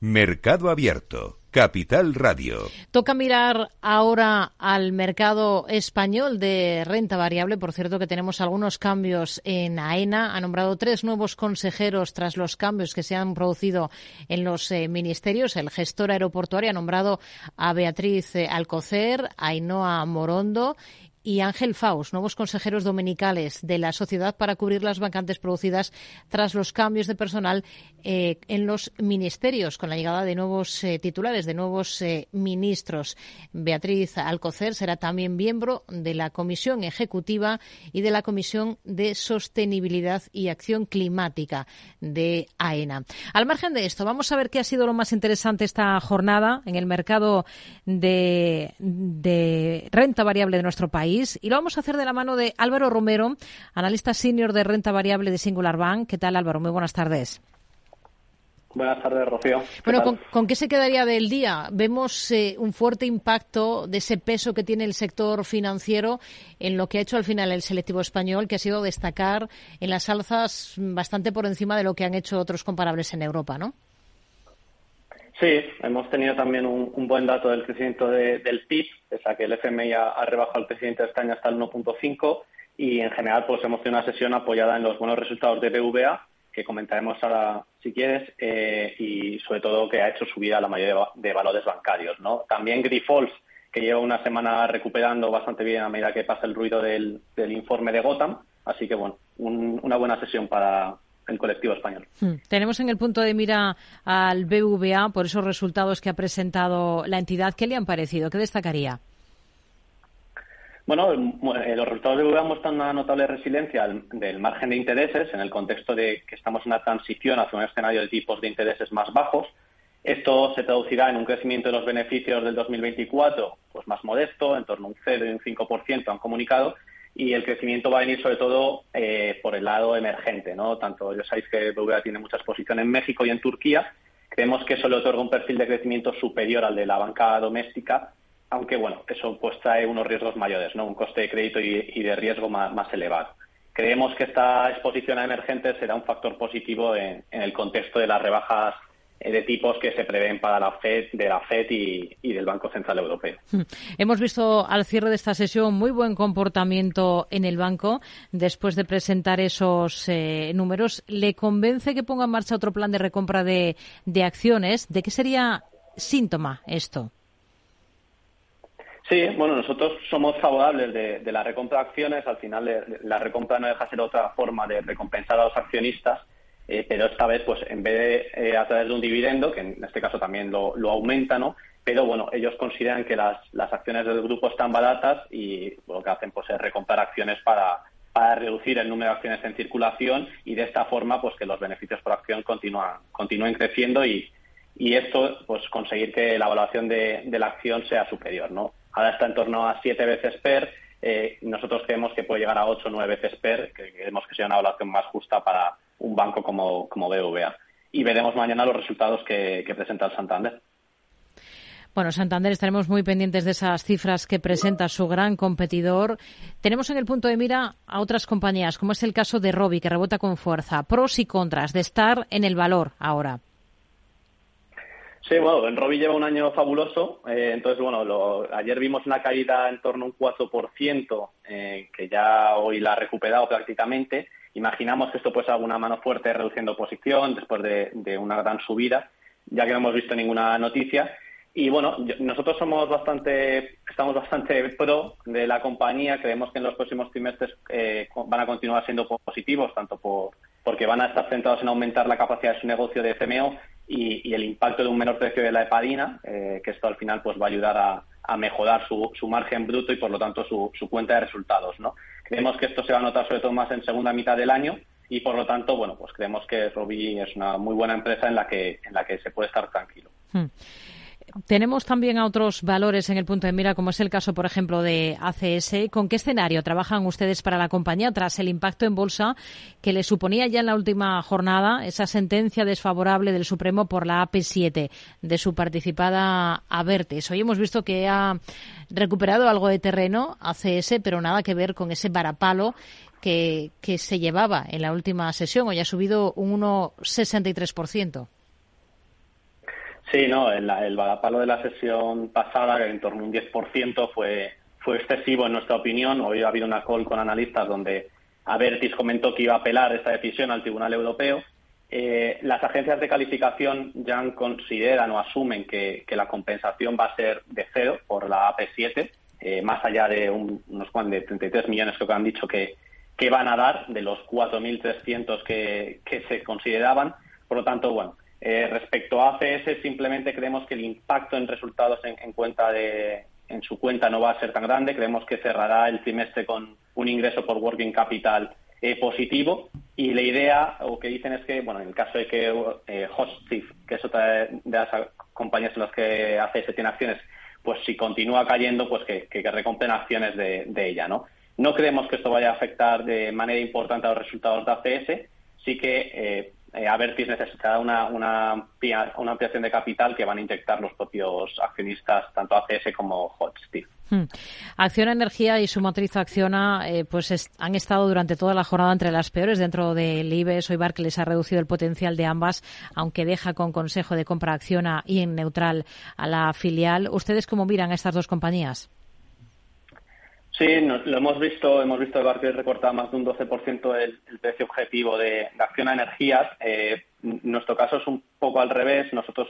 Mercado Abierto. Capital Radio. Toca mirar ahora al mercado español de renta variable. Por cierto, que tenemos algunos cambios en AENA. Ha nombrado tres nuevos consejeros tras los cambios que se han producido en los eh, ministerios. El gestor aeroportuario ha nombrado a Beatriz eh, Alcocer, a Ainhoa Morondo y Ángel Faust, nuevos consejeros dominicales de la sociedad para cubrir las vacantes producidas tras los cambios de personal eh, en los ministerios, con la llegada de nuevos eh, titulares, de nuevos eh, ministros. Beatriz Alcocer será también miembro de la Comisión Ejecutiva y de la Comisión de Sostenibilidad y Acción Climática de AENA. Al margen de esto, vamos a ver qué ha sido lo más interesante esta jornada en el mercado de renta variable de nuestro país y lo vamos a hacer de la mano de Álvaro Romero, analista senior de renta variable de Singular Bank. ¿Qué tal, Álvaro? Muy buenas tardes. Buenas tardes, Rocío. Bueno, ¿con, qué se quedaría del día? Vemos eh, un fuerte impacto de ese peso que tiene el sector financiero en lo que ha hecho al final el selectivo español, que ha sido destacar en las alzas bastante por encima de lo que han hecho otros comparables en Europa, ¿no? Sí, hemos tenido también un, buen dato del crecimiento del PIB, pese a que el FMI ha, rebajado el crecimiento de España hasta el 1.5 y en general pues hemos tenido una sesión apoyada en los buenos resultados de BVA, que comentaremos ahora si quieres, eh, y sobre todo que ha hecho subida la mayoría de, valores bancarios. ¿no? También Grifols, que lleva una semana recuperando bastante bien a medida que pasa el ruido del, informe de Gotham. Así que bueno, una buena sesión para, el colectivo español. Hmm. Tenemos en el punto de mira al BVA por esos resultados que ha presentado la entidad. ¿Qué le han parecido? ¿Qué destacaría? Bueno, eh, los resultados de BVA muestran una notable resiliencia del margen de intereses en el contexto de que estamos en una transición hacia un escenario de tipos de intereses más bajos. Esto se traducirá en un crecimiento de los beneficios del 2024 pues más modesto, en torno a un 0 y un 5% han comunicado, y el crecimiento va a venir sobre todo eh, por el lado emergente, ¿no? Tanto ya sabéis que BVA tiene mucha exposición en México y en Turquía. Creemos que eso le otorga un perfil de crecimiento superior al de la banca doméstica, aunque bueno, eso pues trae unos riesgos mayores, ¿no? Un coste de crédito y, de riesgo más, elevado. Creemos que esta exposición a emergentes será un factor positivo en el contexto de las rebajas de tipos que se prevén para la FED, de la FED y, del Banco Central Europeo. Hmm. Hemos visto al cierre de esta sesión muy buen comportamiento en el banco después de presentar esos eh, números. ¿Le convence que ponga en marcha otro plan de recompra de, acciones? ¿De qué sería síntoma esto? Sí, bueno, nosotros somos favorables de, la recompra de acciones. Al final, la recompra no deja de ser otra forma de recompensar a los accionistas eh, pero esta vez, pues en vez de eh, a través de un dividendo, que en este caso también lo, aumenta, ¿no? Pero bueno, ellos consideran que las, las acciones del grupo están baratas y lo que hacen pues es recomprar acciones para, para reducir el número de acciones en circulación y de esta forma pues que los beneficios por acción continúan, continúen creciendo y, y esto pues conseguir que la evaluación de, de, la acción sea superior, ¿no? Ahora está en torno a siete veces PER, eh, nosotros creemos que puede llegar a ocho o nueve veces PER, que creemos que sea una evaluación más justa para, un banco como, como BVA. Y veremos mañana los resultados que, presenta el Santander. Bueno, Santander, estaremos muy pendientes de esas cifras que presenta su gran competidor. Tenemos en el punto de mira a otras compañías, como es el caso de Robi, que rebota con fuerza. Pros y contras de estar en el valor ahora. Sí, bueno, en Robi lleva un año fabuloso. Eh, entonces, bueno, ayer vimos una caída en torno a un 4%, eh, que ya hoy la ha recuperado prácticamente. Imaginamos que esto puede ser alguna mano fuerte reduciendo posición después de, una gran subida, ya que no hemos visto ninguna noticia. Y bueno, nosotros somos bastante, estamos bastante pro de la compañía. Creemos que en los próximos trimestres eh, van a continuar siendo positivos, tanto por porque van a estar centrados en aumentar la capacidad de su negocio de CMO y, el impacto de un menor precio de la heparina, eh, que esto al final pues va a ayudar a, mejorar su, margen bruto y por lo tanto su, cuenta de resultados. ¿no? Creemos que esto se va a notar sobre todo más en segunda mitad del año y por lo tanto, bueno, pues creemos que Robi es una muy buena empresa en la que, en la que se puede estar tranquilo. Hmm. Tenemos también a otros valores en el punto de mira, como es el caso, por ejemplo, de ACS. ¿Con qué escenario trabajan ustedes para la compañía tras el impacto en bolsa que le suponía ya en la última jornada esa sentencia desfavorable del Supremo por la AP7 de su participada Avertes? Hoy hemos visto que ha recuperado algo de terreno ACS, pero nada que ver con ese varapalo que, que se llevaba en la última sesión. Hoy ha subido un 1,63%. Sí, no, el, el balapalo de la sesión pasada, que en torno a un 10%, fue, fue excesivo en nuestra opinión. Hoy ha habido una call con analistas donde Avertis comentó que iba a apelar esta decisión al Tribunal Europeo. Eh, las agencias de calificación ya consideran o asumen que, la compensación va a ser de cero por la AP7, eh, más allá de unos de 33 millones que han dicho que, que van a dar de los 4.300 que, que se consideraban. Por lo tanto, bueno, eh, respecto a ACS, simplemente creemos que el impacto en resultados en, cuenta de, en su cuenta no va a ser tan grande. Creemos que cerrará el trimestre con un ingreso por working capital eh, positivo. Y la idea, o que dicen es que, bueno, en el caso de que eh, que es otra de las compañías en las que ACS tiene acciones, pues si continúa cayendo, pues que, que, recompren acciones de, ella, ¿no? No creemos que esto vaya a afectar de manera importante a los resultados de ACS. Sí que eh, Avertis necesitará una, una, una, ampliación de capital que van a inyectar los propios accionistas, tanto ACS como Hot Steel. Hmm. Acciona Energía y su motriz Acciona eh, pues han estado durante toda la jornada entre las peores dentro del IBEX. Hoy les ha reducido el potencial de ambas, aunque deja con consejo de compra Acciona y en neutral a la filial. ¿Ustedes cómo miran a estas dos compañías? Sí, lo hemos visto, hemos visto el Barclays recortar más de un 12% el, el precio objetivo de, Acción a Energías. Eh, nuestro caso es un poco al revés. Nosotros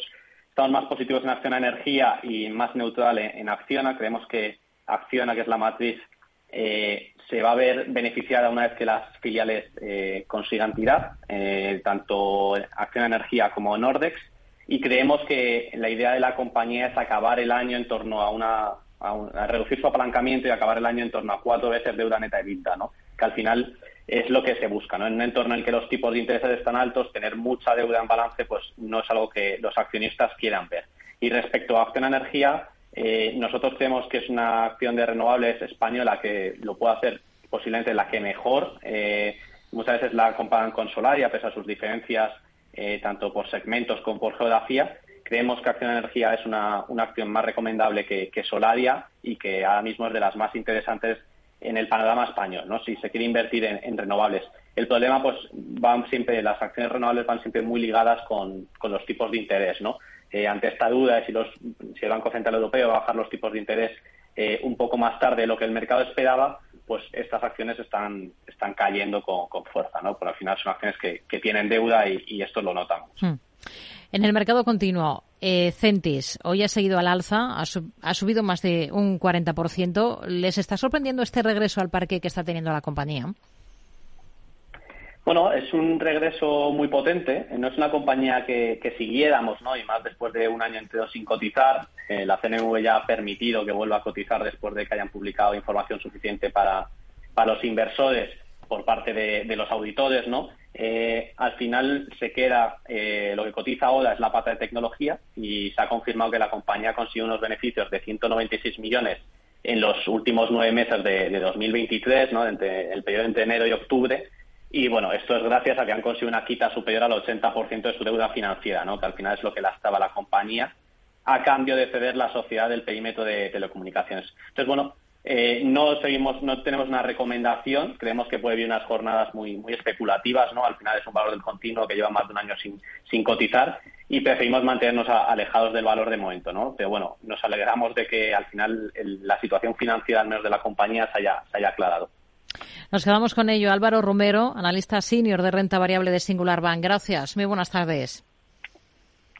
estamos más positivos en Acción a Energía y más neutral en, Acciona. Creemos que Acciona, que es la matriz, eh, se va a ver beneficiada una vez que las filiales eh, consigan tirar, eh, tanto Acción a Energía como Nordex. Y creemos que la idea de la compañía es acabar el año en torno a una a, reducir su apalancamiento y acabar el año en torno a cuatro veces deuda neta EBITDA, ¿no? Que al final es lo que se busca. En un entorno en el que los tipos de intereses están altos, tener mucha deuda en balance, pues no es algo que los accionistas quieran ver. Y respecto a Acción Energía, eh, nosotros creemos que es una acción de renovables española que lo puede hacer posiblemente la que mejor. Eh, muchas veces la comparan con Solaria, pese a sus diferencias, eh, tanto por segmentos como por geografía. Creemos que Acción Energía es una, acción más recomendable que, Solaria y que ahora mismo es de las más interesantes en el panorama español, ¿no? Si se quiere invertir en, renovables. El problema, pues, van siempre, las acciones renovables van siempre muy ligadas con, los tipos de interés, ¿no? Eh, ante esta duda de si, los, si el Banco Central Europeo va a bajar los tipos de interés eh, un poco más tarde de lo que el mercado esperaba, pues estas acciones están, están cayendo con, fuerza, ¿no? Porque al final son acciones que, tienen deuda y, esto lo notamos. Hmm. En el mercado continuo, eh, Centis hoy ha seguido al alza, ha, subido más de un 40%. ¿Les está sorprendiendo este regreso al parque que está teniendo la compañía? Bueno, es un regreso muy potente. No es una compañía que, siguiéramos, ¿no? Y más después de un año entero sin cotizar. Eh, la CNV ya ha permitido que vuelva a cotizar después de que hayan publicado información suficiente para, para los inversores por parte de, de los auditores, ¿no? Eh, al final se queda, eh, lo que cotiza ahora es la pata de tecnología y se ha confirmado que la compañía consiguió unos beneficios de 196 millones en los últimos nueve meses de, 2023, ¿no? entre el periodo entre enero y octubre. Y bueno, esto es gracias a que han conseguido una quita superior al 80% de su deuda financiera, ¿no? que al final es lo que estaba la compañía, a cambio de ceder la sociedad del perímetro de telecomunicaciones. Entonces, bueno, eh, no seguimos, no tenemos una recomendación. Creemos que puede haber unas jornadas muy, muy especulativas, ¿no? Al final es un valor del continuo que lleva más de un año sin, sin cotizar y preferimos mantenernos alejados del valor de momento, ¿no? Pero bueno, nos alegramos de que al final la situación financiera al menos de la compañía se haya, se haya aclarado. Nos quedamos con ello. Álvaro Romero, analista senior de renta variable de Singular Bank. Gracias. Muy buenas tardes.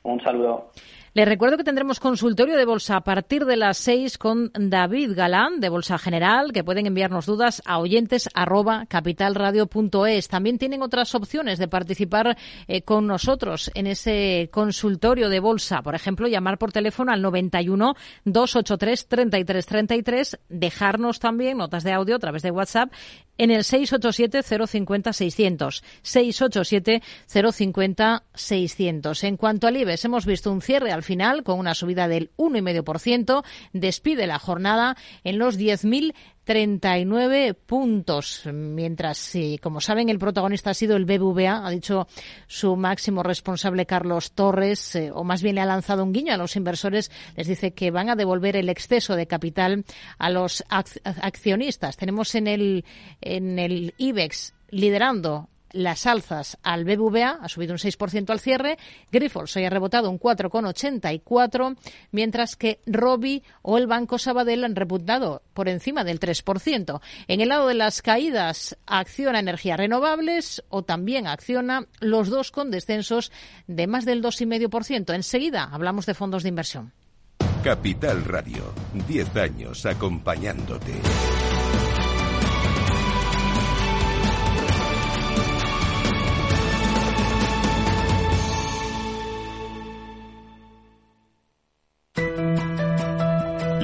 Un saludo. Les recuerdo que tendremos consultorio de bolsa a partir de las seis con David Galán de Bolsa General, que pueden enviarnos dudas a oyentes arroba capitalradio.es. También tienen otras opciones de participar eh, con nosotros en ese consultorio de bolsa. Por ejemplo, llamar por teléfono al 91 283 3333, dejarnos también notas de audio a través de WhatsApp en el 687-050-600. 687-050-600. En cuanto al IBEX, hemos visto un cierre al final con una subida del 1,5%. Despide la jornada en los 10.000 39 puntos, mientras, como saben, el protagonista ha sido el BBVA, ha dicho su máximo responsable Carlos Torres, eh, o más bien le ha lanzado un guiño a los inversores, les dice que van a devolver el exceso de capital a los accionistas. Tenemos en el, en el IBEX liderando las alzas al BBVA, ha subido un 6% al cierre, Grifols hoy ha rebotado un 4,84, mientras que Robi o el Banco Sabadell han repuntado por encima del 3%. En el lado de las caídas, acciona energías renovables o también acciona los dos con descensos de más del 2,5%. Enseguida hablamos de fondos de inversión. Capital Radio, 10 años acompañándote.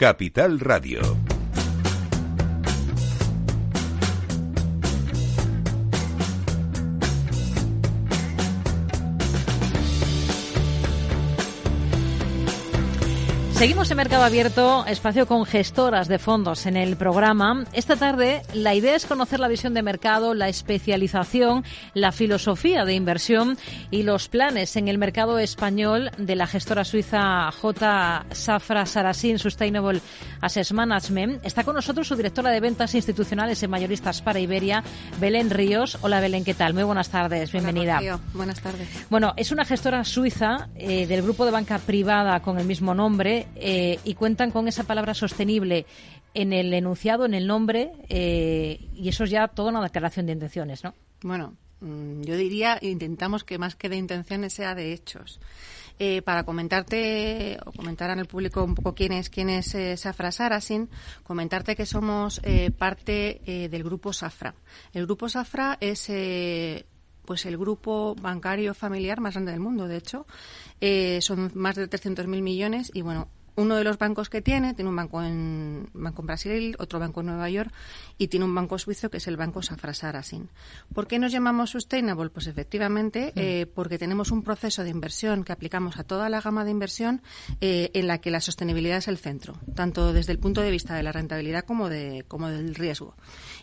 Capital Radio. Seguimos en Mercado Abierto, espacio con gestoras de fondos en el programa. Esta tarde la idea es conocer la visión de mercado, la especialización, la filosofía de inversión y los planes en el mercado español de la gestora suiza J. Safra Sarasin Sustainable Assets Management. Está con nosotros su directora de ventas institucionales y mayoristas para Iberia, Belén Ríos. Hola Belén, ¿qué tal? Muy buenas tardes, bienvenida. buenas tardes. Bueno, es una gestora suiza eh, del grupo de banca privada con el mismo nombre eh, y cuentan con esa palabra sostenible en el enunciado, en el nombre, eh, y eso es ya toda una declaración de intenciones, ¿no? Bueno, mm, yo diría, intentamos que más que de intenciones sea de hechos. Eh, para comentarte o comentar al público un poco quién es quién es Safra Sarasin, comentarte que somos parte del grupo Safra. El grupo Safra es pues el grupo bancario familiar más grande del mundo, de hecho. son más de 300.000 millones y bueno, uno de los bancos que tiene, tiene un banco en, banco en Brasil, otro banco en Nueva York y tiene un banco suizo que es el banco Safra Sarasin. ¿Por qué nos llamamos Sustainable? Pues efectivamente eh, porque tenemos un proceso de inversión que aplicamos a toda la gama de inversión eh, en la que la sostenibilidad es el centro, tanto desde el punto de vista de la rentabilidad como, de, como del riesgo.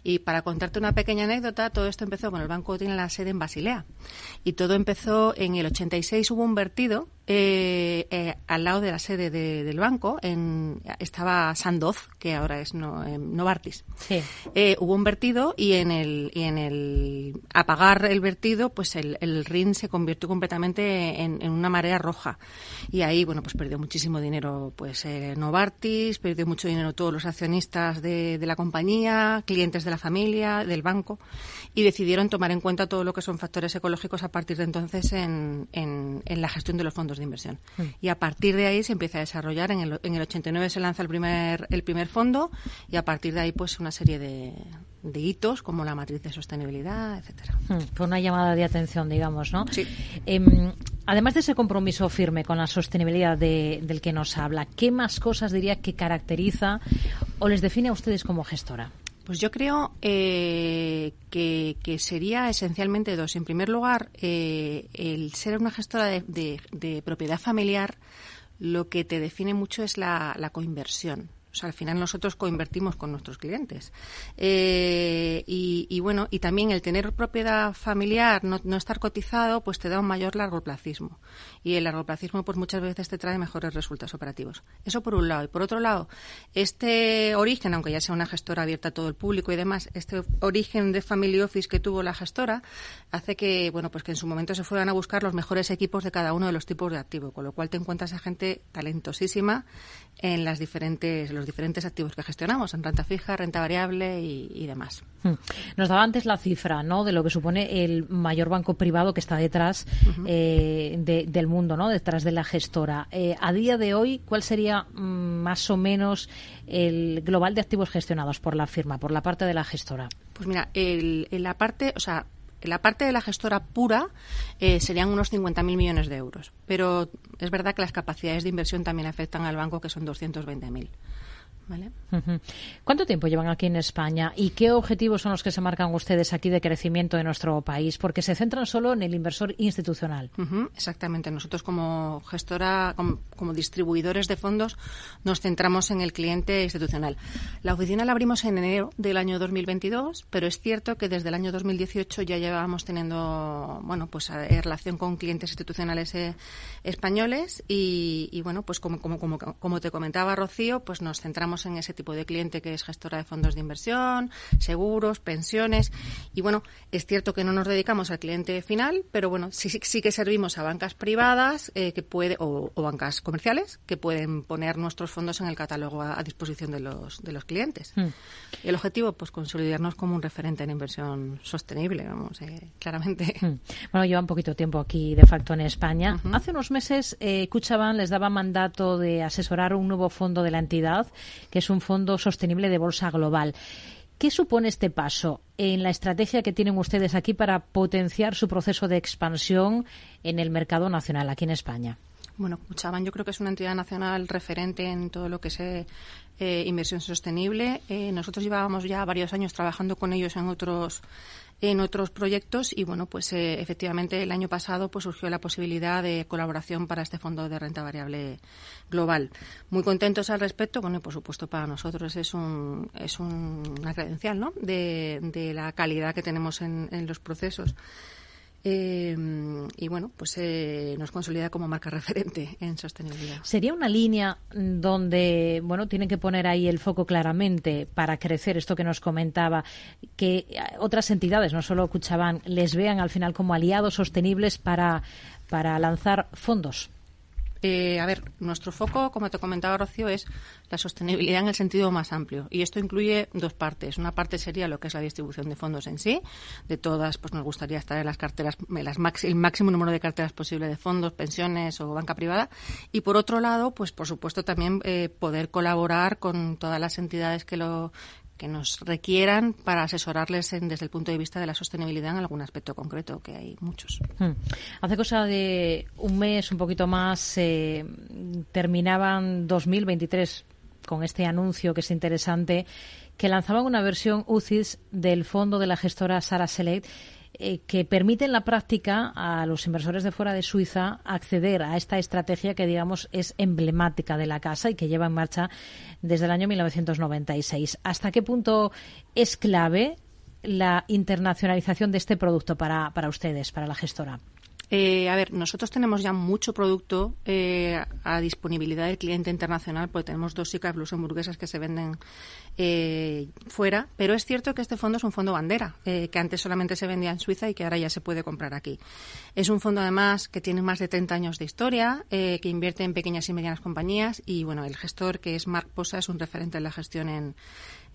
Y para contarte una pequeña anécdota, todo esto empezó con el banco tiene la sede en Basilea. Y todo empezó en el 86 hubo un vertido eh, eh, al lado de la sede del banco en, estaba Sandoz, que ahora es no, eh, Novartis. Eh, hubo un vertido y en el y en el apagar el vertido, pues el, el RIN se convirtió completamente en, una marea roja. Y ahí bueno pues perdió muchísimo dinero pues Novartis, perdió mucho dinero todos los accionistas de, de la compañía, clientes de la familia, del banco y decidieron tomar en cuenta todo lo que son factores ecológicos a partir de entonces en, en, la gestión de los fondos de inversión. Mm. Y a partir de ahí se empieza a desarrollar. En el, en el 89 se lanza el primer, el primer fondo y a partir de ahí pues una serie de, de hitos como la matriz de sostenibilidad, etcétera. Mm, fue una llamada de atención, digamos, ¿no? Sí. Em, Además de ese compromiso firme con la sostenibilidad del que nos habla, ¿qué más cosas diría que caracteriza o les define a ustedes como gestora? Pues yo creo eh, que, sería esencialmente dos. En primer lugar, eh, el ser una gestora de, propiedad familiar lo que te define mucho es la, la coinversión al final nosotros coinvertimos con nuestros clientes. Eh, y, bueno, y también el tener propiedad familiar, no, estar cotizado, pues te da un mayor largoplacismo. Y el largoplacismo, pues muchas veces te trae mejores resultados operativos. Eso por un lado. Y por otro lado, este origen, aunque ya sea una gestora abierta a todo el público y demás, este origen de family office que tuvo la gestora hace que, bueno, pues que en su momento se fueran a buscar los mejores equipos de cada uno de los tipos de activos, con lo cual te encuentras a gente talentosísima en las diferentes, los diferentes activos que gestionamos, en renta fija, renta variable y, demás. Hmm. Nos daba antes la cifra ¿no? de lo que supone el mayor banco privado que está detrás eh, del mundo, ¿no? detrás de la gestora. Eh, a día de hoy, ¿cuál sería mm, más o menos el global de activos gestionados por la firma, por la parte de la gestora? Pues mira, el, en la parte, o sea, la parte de la gestora pura eh, serían unos 50.000 millones de euros. Pero es verdad que las capacidades de inversión también afectan al banco, que son 220.000. ¿Cuánto tiempo llevan aquí en España y qué objetivos son los que se marcan ustedes aquí de crecimiento de nuestro país? Porque se centran solo en el inversor institucional. Exactamente. Nosotros como gestora, como, distribuidores de fondos, nos centramos en el cliente institucional. La oficina la abrimos en enero del año 2022, pero es cierto que desde el año 2018 ya llevábamos teniendo, bueno, pues eh, relación con clientes institucionales eh, españoles y, bueno, pues como, como, como, como te comentaba Rocío, pues nos centramos en ese tipo de cliente que es gestora de fondos de inversión, seguros, pensiones. Y bueno, es cierto que no nos dedicamos al cliente final, pero bueno, sí, sí, que servimos a bancas privadas eh, que puede, o, bancas comerciales que pueden poner nuestros fondos en el catálogo a, disposición de los, de los clientes. Hmm. El objetivo, pues consolidarnos como un referente en inversión sostenible, vamos, eh, claramente. Hmm. Bueno, lleva un poquito tiempo aquí de facto en España. Hace unos meses, eh, les daba mandato de asesorar un nuevo fondo de la entidad que es un fondo sostenible de bolsa global. ¿Qué supone este paso en la estrategia que tienen ustedes aquí para potenciar su proceso de expansión en el mercado nacional aquí en España? Bueno, Cuchaban yo creo que es una entidad nacional referente en todo lo que es eh, inversión sostenible. Eh, nosotros llevábamos ya varios años trabajando con ellos en otros en otros proyectos y bueno pues eh, efectivamente el año pasado pues surgió la posibilidad de colaboración para este fondo de renta variable global. Muy contentos al respecto. Bueno y por supuesto para nosotros es un es una credencial ¿no? de, de la calidad que tenemos en, en los procesos eh, y bueno, pues eh, nos consolida como marca referente en sostenibilidad. ¿Sería una línea donde, bueno, tienen que poner ahí el foco claramente para crecer esto que nos comentaba, que otras entidades, no solo Cuchaban, les vean al final como aliados sostenibles para, para lanzar fondos? Eh, a ver, nuestro foco, como te comentaba Rocío, es la sostenibilidad en el sentido más amplio. Y esto incluye dos partes. Una parte sería lo que es la distribución de fondos en sí. De todas, pues nos gustaría estar en las carteras, el máximo número de carteras posible de fondos, pensiones o banca privada. Y por otro lado, pues por supuesto también eh, poder colaborar con todas las entidades que lo que nos requieran para asesorarles desde el punto de vista de la sostenibilidad en algún aspecto concreto, que hay muchos. Hmm. Hace cosa de un mes, un poquito más, eh, terminaban 2023 con este anuncio que es interesante, que lanzaban una versión UCIS del fondo de la gestora Sara Select eh, que permite en la práctica a los inversores de fuera de Suiza acceder a esta estrategia que, digamos, es emblemática de la casa y que lleva en marcha desde el año 1996. ¿Hasta qué punto es clave la internacionalización de este producto para, para ustedes, para la gestora? Eh, a ver, nosotros tenemos ya mucho producto eh, a disponibilidad del cliente internacional, porque tenemos dos SICAF luxemburguesas que se venden eh, fuera, pero es cierto que este fondo es un fondo bandera, que antes solamente se vendía en Suiza y que ahora ya se puede comprar aquí. Es un fondo además que tiene más de 30 años de historia, que invierte en pequeñas y medianas compañías y bueno, el gestor que es Marc Posa es un referente en la gestión en,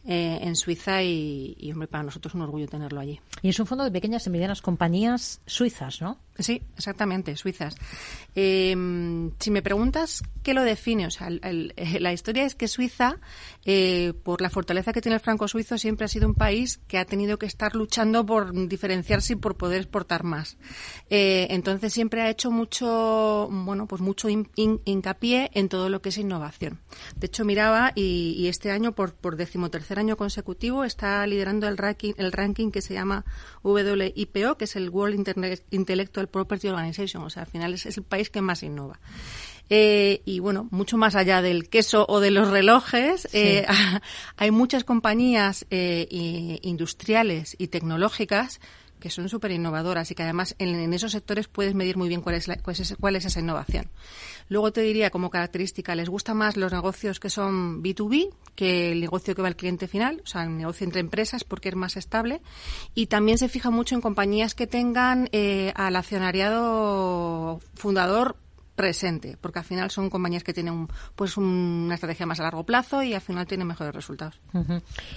en Suiza y, y, hombre, para nosotros es un orgullo tenerlo allí. Y es un fondo de pequeñas y medianas compañías suizas, ¿no? Sí, exactamente, suizas. Eh, si me preguntas qué lo define, o sea, la historia es que Suiza, eh, por la fortaleza que tiene el franco suizo, siempre ha sido un país que ha tenido que estar luchando por diferenciarse y por poder exportar más. Eh, entonces siempre ha hecho mucho, bueno, pues mucho hincapié en todo lo que es innovación. De hecho, miraba y, este año, por, por decimotercer año consecutivo, está liderando el ranking, el ranking que se llama WIPO, que es el World Internet Intellectual Property Organization. O sea, al final es, el país que más innova. Eh, y bueno, mucho más allá del queso o de los relojes, eh, hay muchas compañías eh, industriales y tecnológicas que son súper innovadoras y que además en, esos sectores puedes medir muy bien cuál es, cuál es esa innovación. Luego te diría como característica, les gusta más los negocios que son B2B que el negocio que va al cliente final, o sea, el negocio entre empresas porque es más estable. Y también se fija mucho en compañías que tengan eh, al accionariado fundador presente, porque al final son compañías que tienen pues una estrategia más a largo plazo y al final tienen mejores resultados.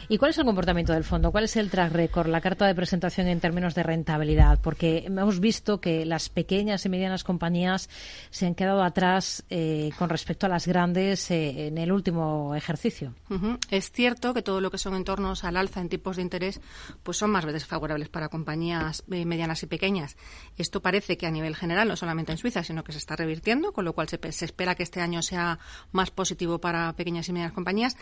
¿Y cuál es el comportamiento del fondo? ¿Cuál es el track record, la carta de presentación en términos de rentabilidad? Porque hemos visto que las pequeñas y medianas compañías se han quedado atrás eh, con respecto a las grandes eh, en el último ejercicio. Es cierto que todo lo que son entornos al alza en tipos de interés pues son más veces favorables para compañías eh, medianas y pequeñas. Esto parece que a nivel general, no solamente en Suiza, sino que se está revirtiendo con lo cual se, espera que este año sea más positivo para pequeñas y medianas compañías.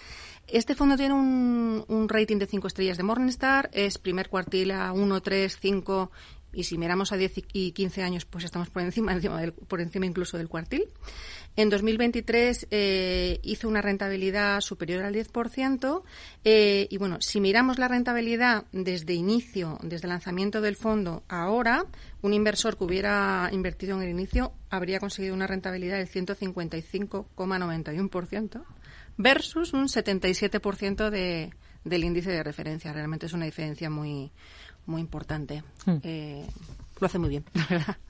Este fondo tiene un, rating de 5 estrellas de Morningstar, es primer cuartil a 1, 3, 5 y si miramos a 10 y 15 años, pues estamos por encima, por encima incluso del cuartil. En 2023 eh, hizo una rentabilidad superior al 10%. Eh, y bueno, si miramos la rentabilidad desde inicio, desde el lanzamiento del fondo ahora, un inversor que hubiera invertido en el inicio habría conseguido una rentabilidad del 155,91% versus un 77% de, del índice de referencia. Realmente es una diferencia muy, muy importante. Hmm. Eh, lo hace muy bien,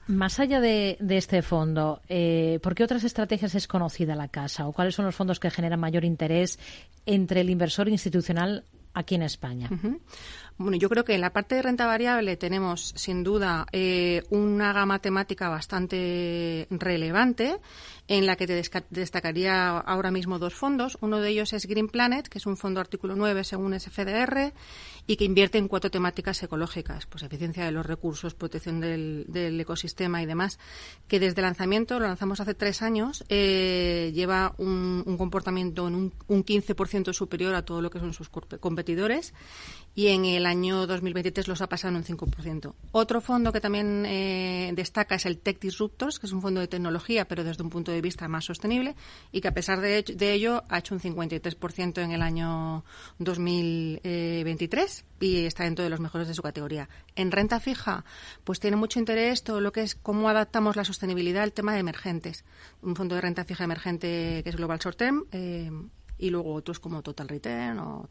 Más allá de, este fondo, eh, ¿por qué otras estrategias es conocida la casa o cuáles son los fondos que generan mayor interés entre el inversor institucional aquí en España? Bueno, yo creo que en la parte de renta variable tenemos sin duda eh, una gama temática bastante relevante en la que te destacaría ahora mismo dos fondos. Uno de ellos es Green Planet, que es un fondo artículo 9 según SFDR y que invierte en cuatro temáticas ecológicas, pues eficiencia de los recursos, protección del, ecosistema y demás, que desde el lanzamiento, lo lanzamos hace tres años, eh, lleva un, comportamiento en un, un 15% superior a todo lo que son sus competidores y en el año 2023 los ha pasado en un 5%. Otro fondo que también eh, destaca es el Tech Disruptors, que es un fondo de tecnología, pero desde un punto de vista más sostenible, y que a pesar de, ello ha hecho un 53% en el año 2023 y está dentro de los mejores de su categoría. En renta fija, pues tiene mucho interés todo lo que es cómo adaptamos la sostenibilidad al tema de emergentes. Un fondo de renta fija emergente que es Global Short Term. Eh, y luego otros como Total Return o,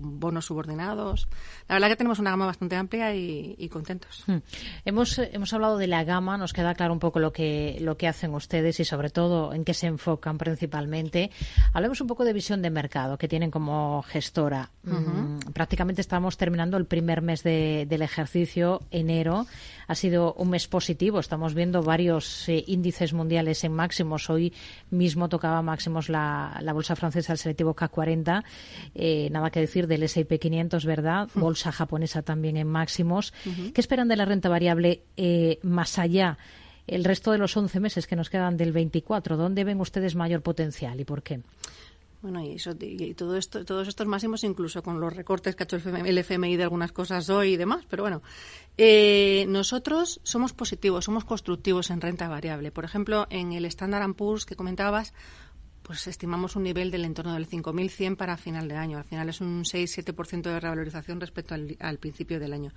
bonos subordinados. La verdad que tenemos una gama bastante amplia y, contentos. Hmm. Hemos, hemos hablado de la gama, nos queda claro un poco lo que, lo que hacen ustedes y sobre todo en qué se enfocan principalmente. Hablemos un poco de visión de mercado que tienen como gestora. Mm, prácticamente estamos terminando el primer mes del ejercicio, enero. Ha sido un mes positivo. Estamos viendo varios eh, índices mundiales en máximos. Hoy mismo tocaba máximos la, la bolsa francesa al selectivo K40. Eh, nada que decir del S&P 500, ¿verdad? Hmm. Bolsa japonesa también en máximos. ¿Qué esperan de la renta variable eh, más allá? El resto de los 11 meses que nos quedan del 24, ¿dónde ven ustedes mayor potencial y por qué? Bueno, y, eso, y todo esto, todos estos máximos, incluso con los recortes que ha hecho el FMI de algunas cosas hoy y demás, pero bueno, eh, nosotros somos positivos, somos constructivos en renta variable. Por ejemplo, en el Standard Poor's que comentabas, pues estimamos un nivel del entorno del 5.100 para final de año. Al final es un 6-7% de revalorización respecto al, principio del año.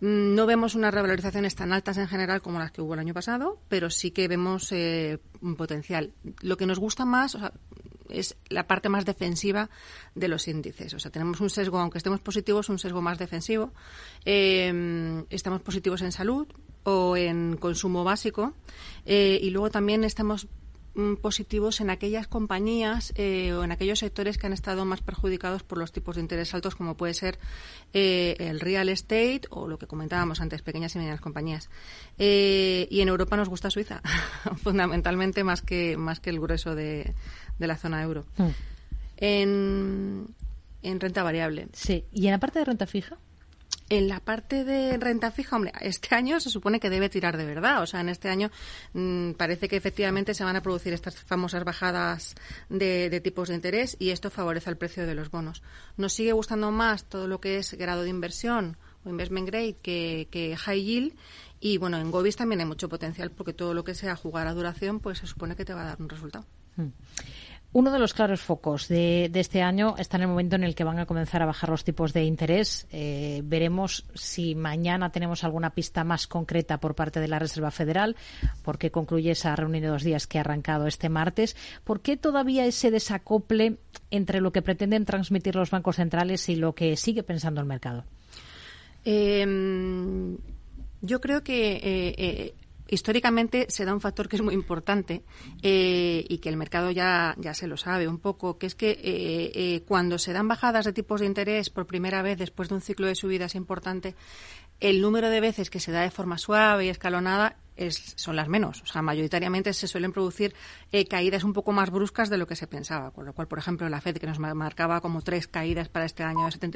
Mm, no vemos unas revalorizaciones tan altas en general como las que hubo el año pasado, pero sí que vemos eh, un potencial. Lo que nos gusta más es la parte más defensiva de los índices. O sea, tenemos un sesgo, aunque estemos positivos, un sesgo más defensivo. Eh, estamos positivos en salud o en consumo básico eh, y luego también estamos mm, positivos en aquellas compañías eh, o en aquellos sectores que han estado más perjudicados por los tipos de interés altos, como puede ser eh, el real estate o lo que comentábamos antes, pequeñas y medianas compañías. Eh, y en Europa nos gusta Suiza, fundamentalmente más que, más que el grueso de, la zona euro. Mm. En, en renta variable. Sí. ¿Y en la parte de renta fija? En la parte de renta fija, hombre, este año se supone que debe tirar de verdad. O sea, en este año mm, parece que efectivamente se van a producir estas famosas bajadas de, tipos de interés y esto favorece el precio de los bonos. Nos sigue gustando más todo lo que es grado de inversión o investment grade que, high yield. Y bueno, en Govis también hay mucho potencial porque todo lo que sea jugar a duración, pues se supone que te va a dar un resultado. Mm. Uno de los claros focos de, este año está en el momento en el que van a comenzar a bajar los tipos de interés. Eh, veremos si mañana tenemos alguna pista más concreta por parte de la Reserva Federal, porque concluye esa reunión de dos días que ha arrancado este martes. ¿Por qué todavía ese desacople entre lo que pretenden transmitir los bancos centrales y lo que sigue pensando el mercado? Em, yo creo que eh, eh, históricamente se da un factor que es muy importante eh, y que el mercado ya, ya se lo sabe un poco, que es que eh, eh, cuando se dan bajadas de tipos de interés por primera vez después de un ciclo de subidas importante, el número de veces que se da de forma suave y escalonada son las menos. O sea, mayoritariamente se suelen producir caídas un poco más bruscas de lo que se pensaba. Con lo cual, por ejemplo, la FED, que nos marcaba como tres caídas para este año de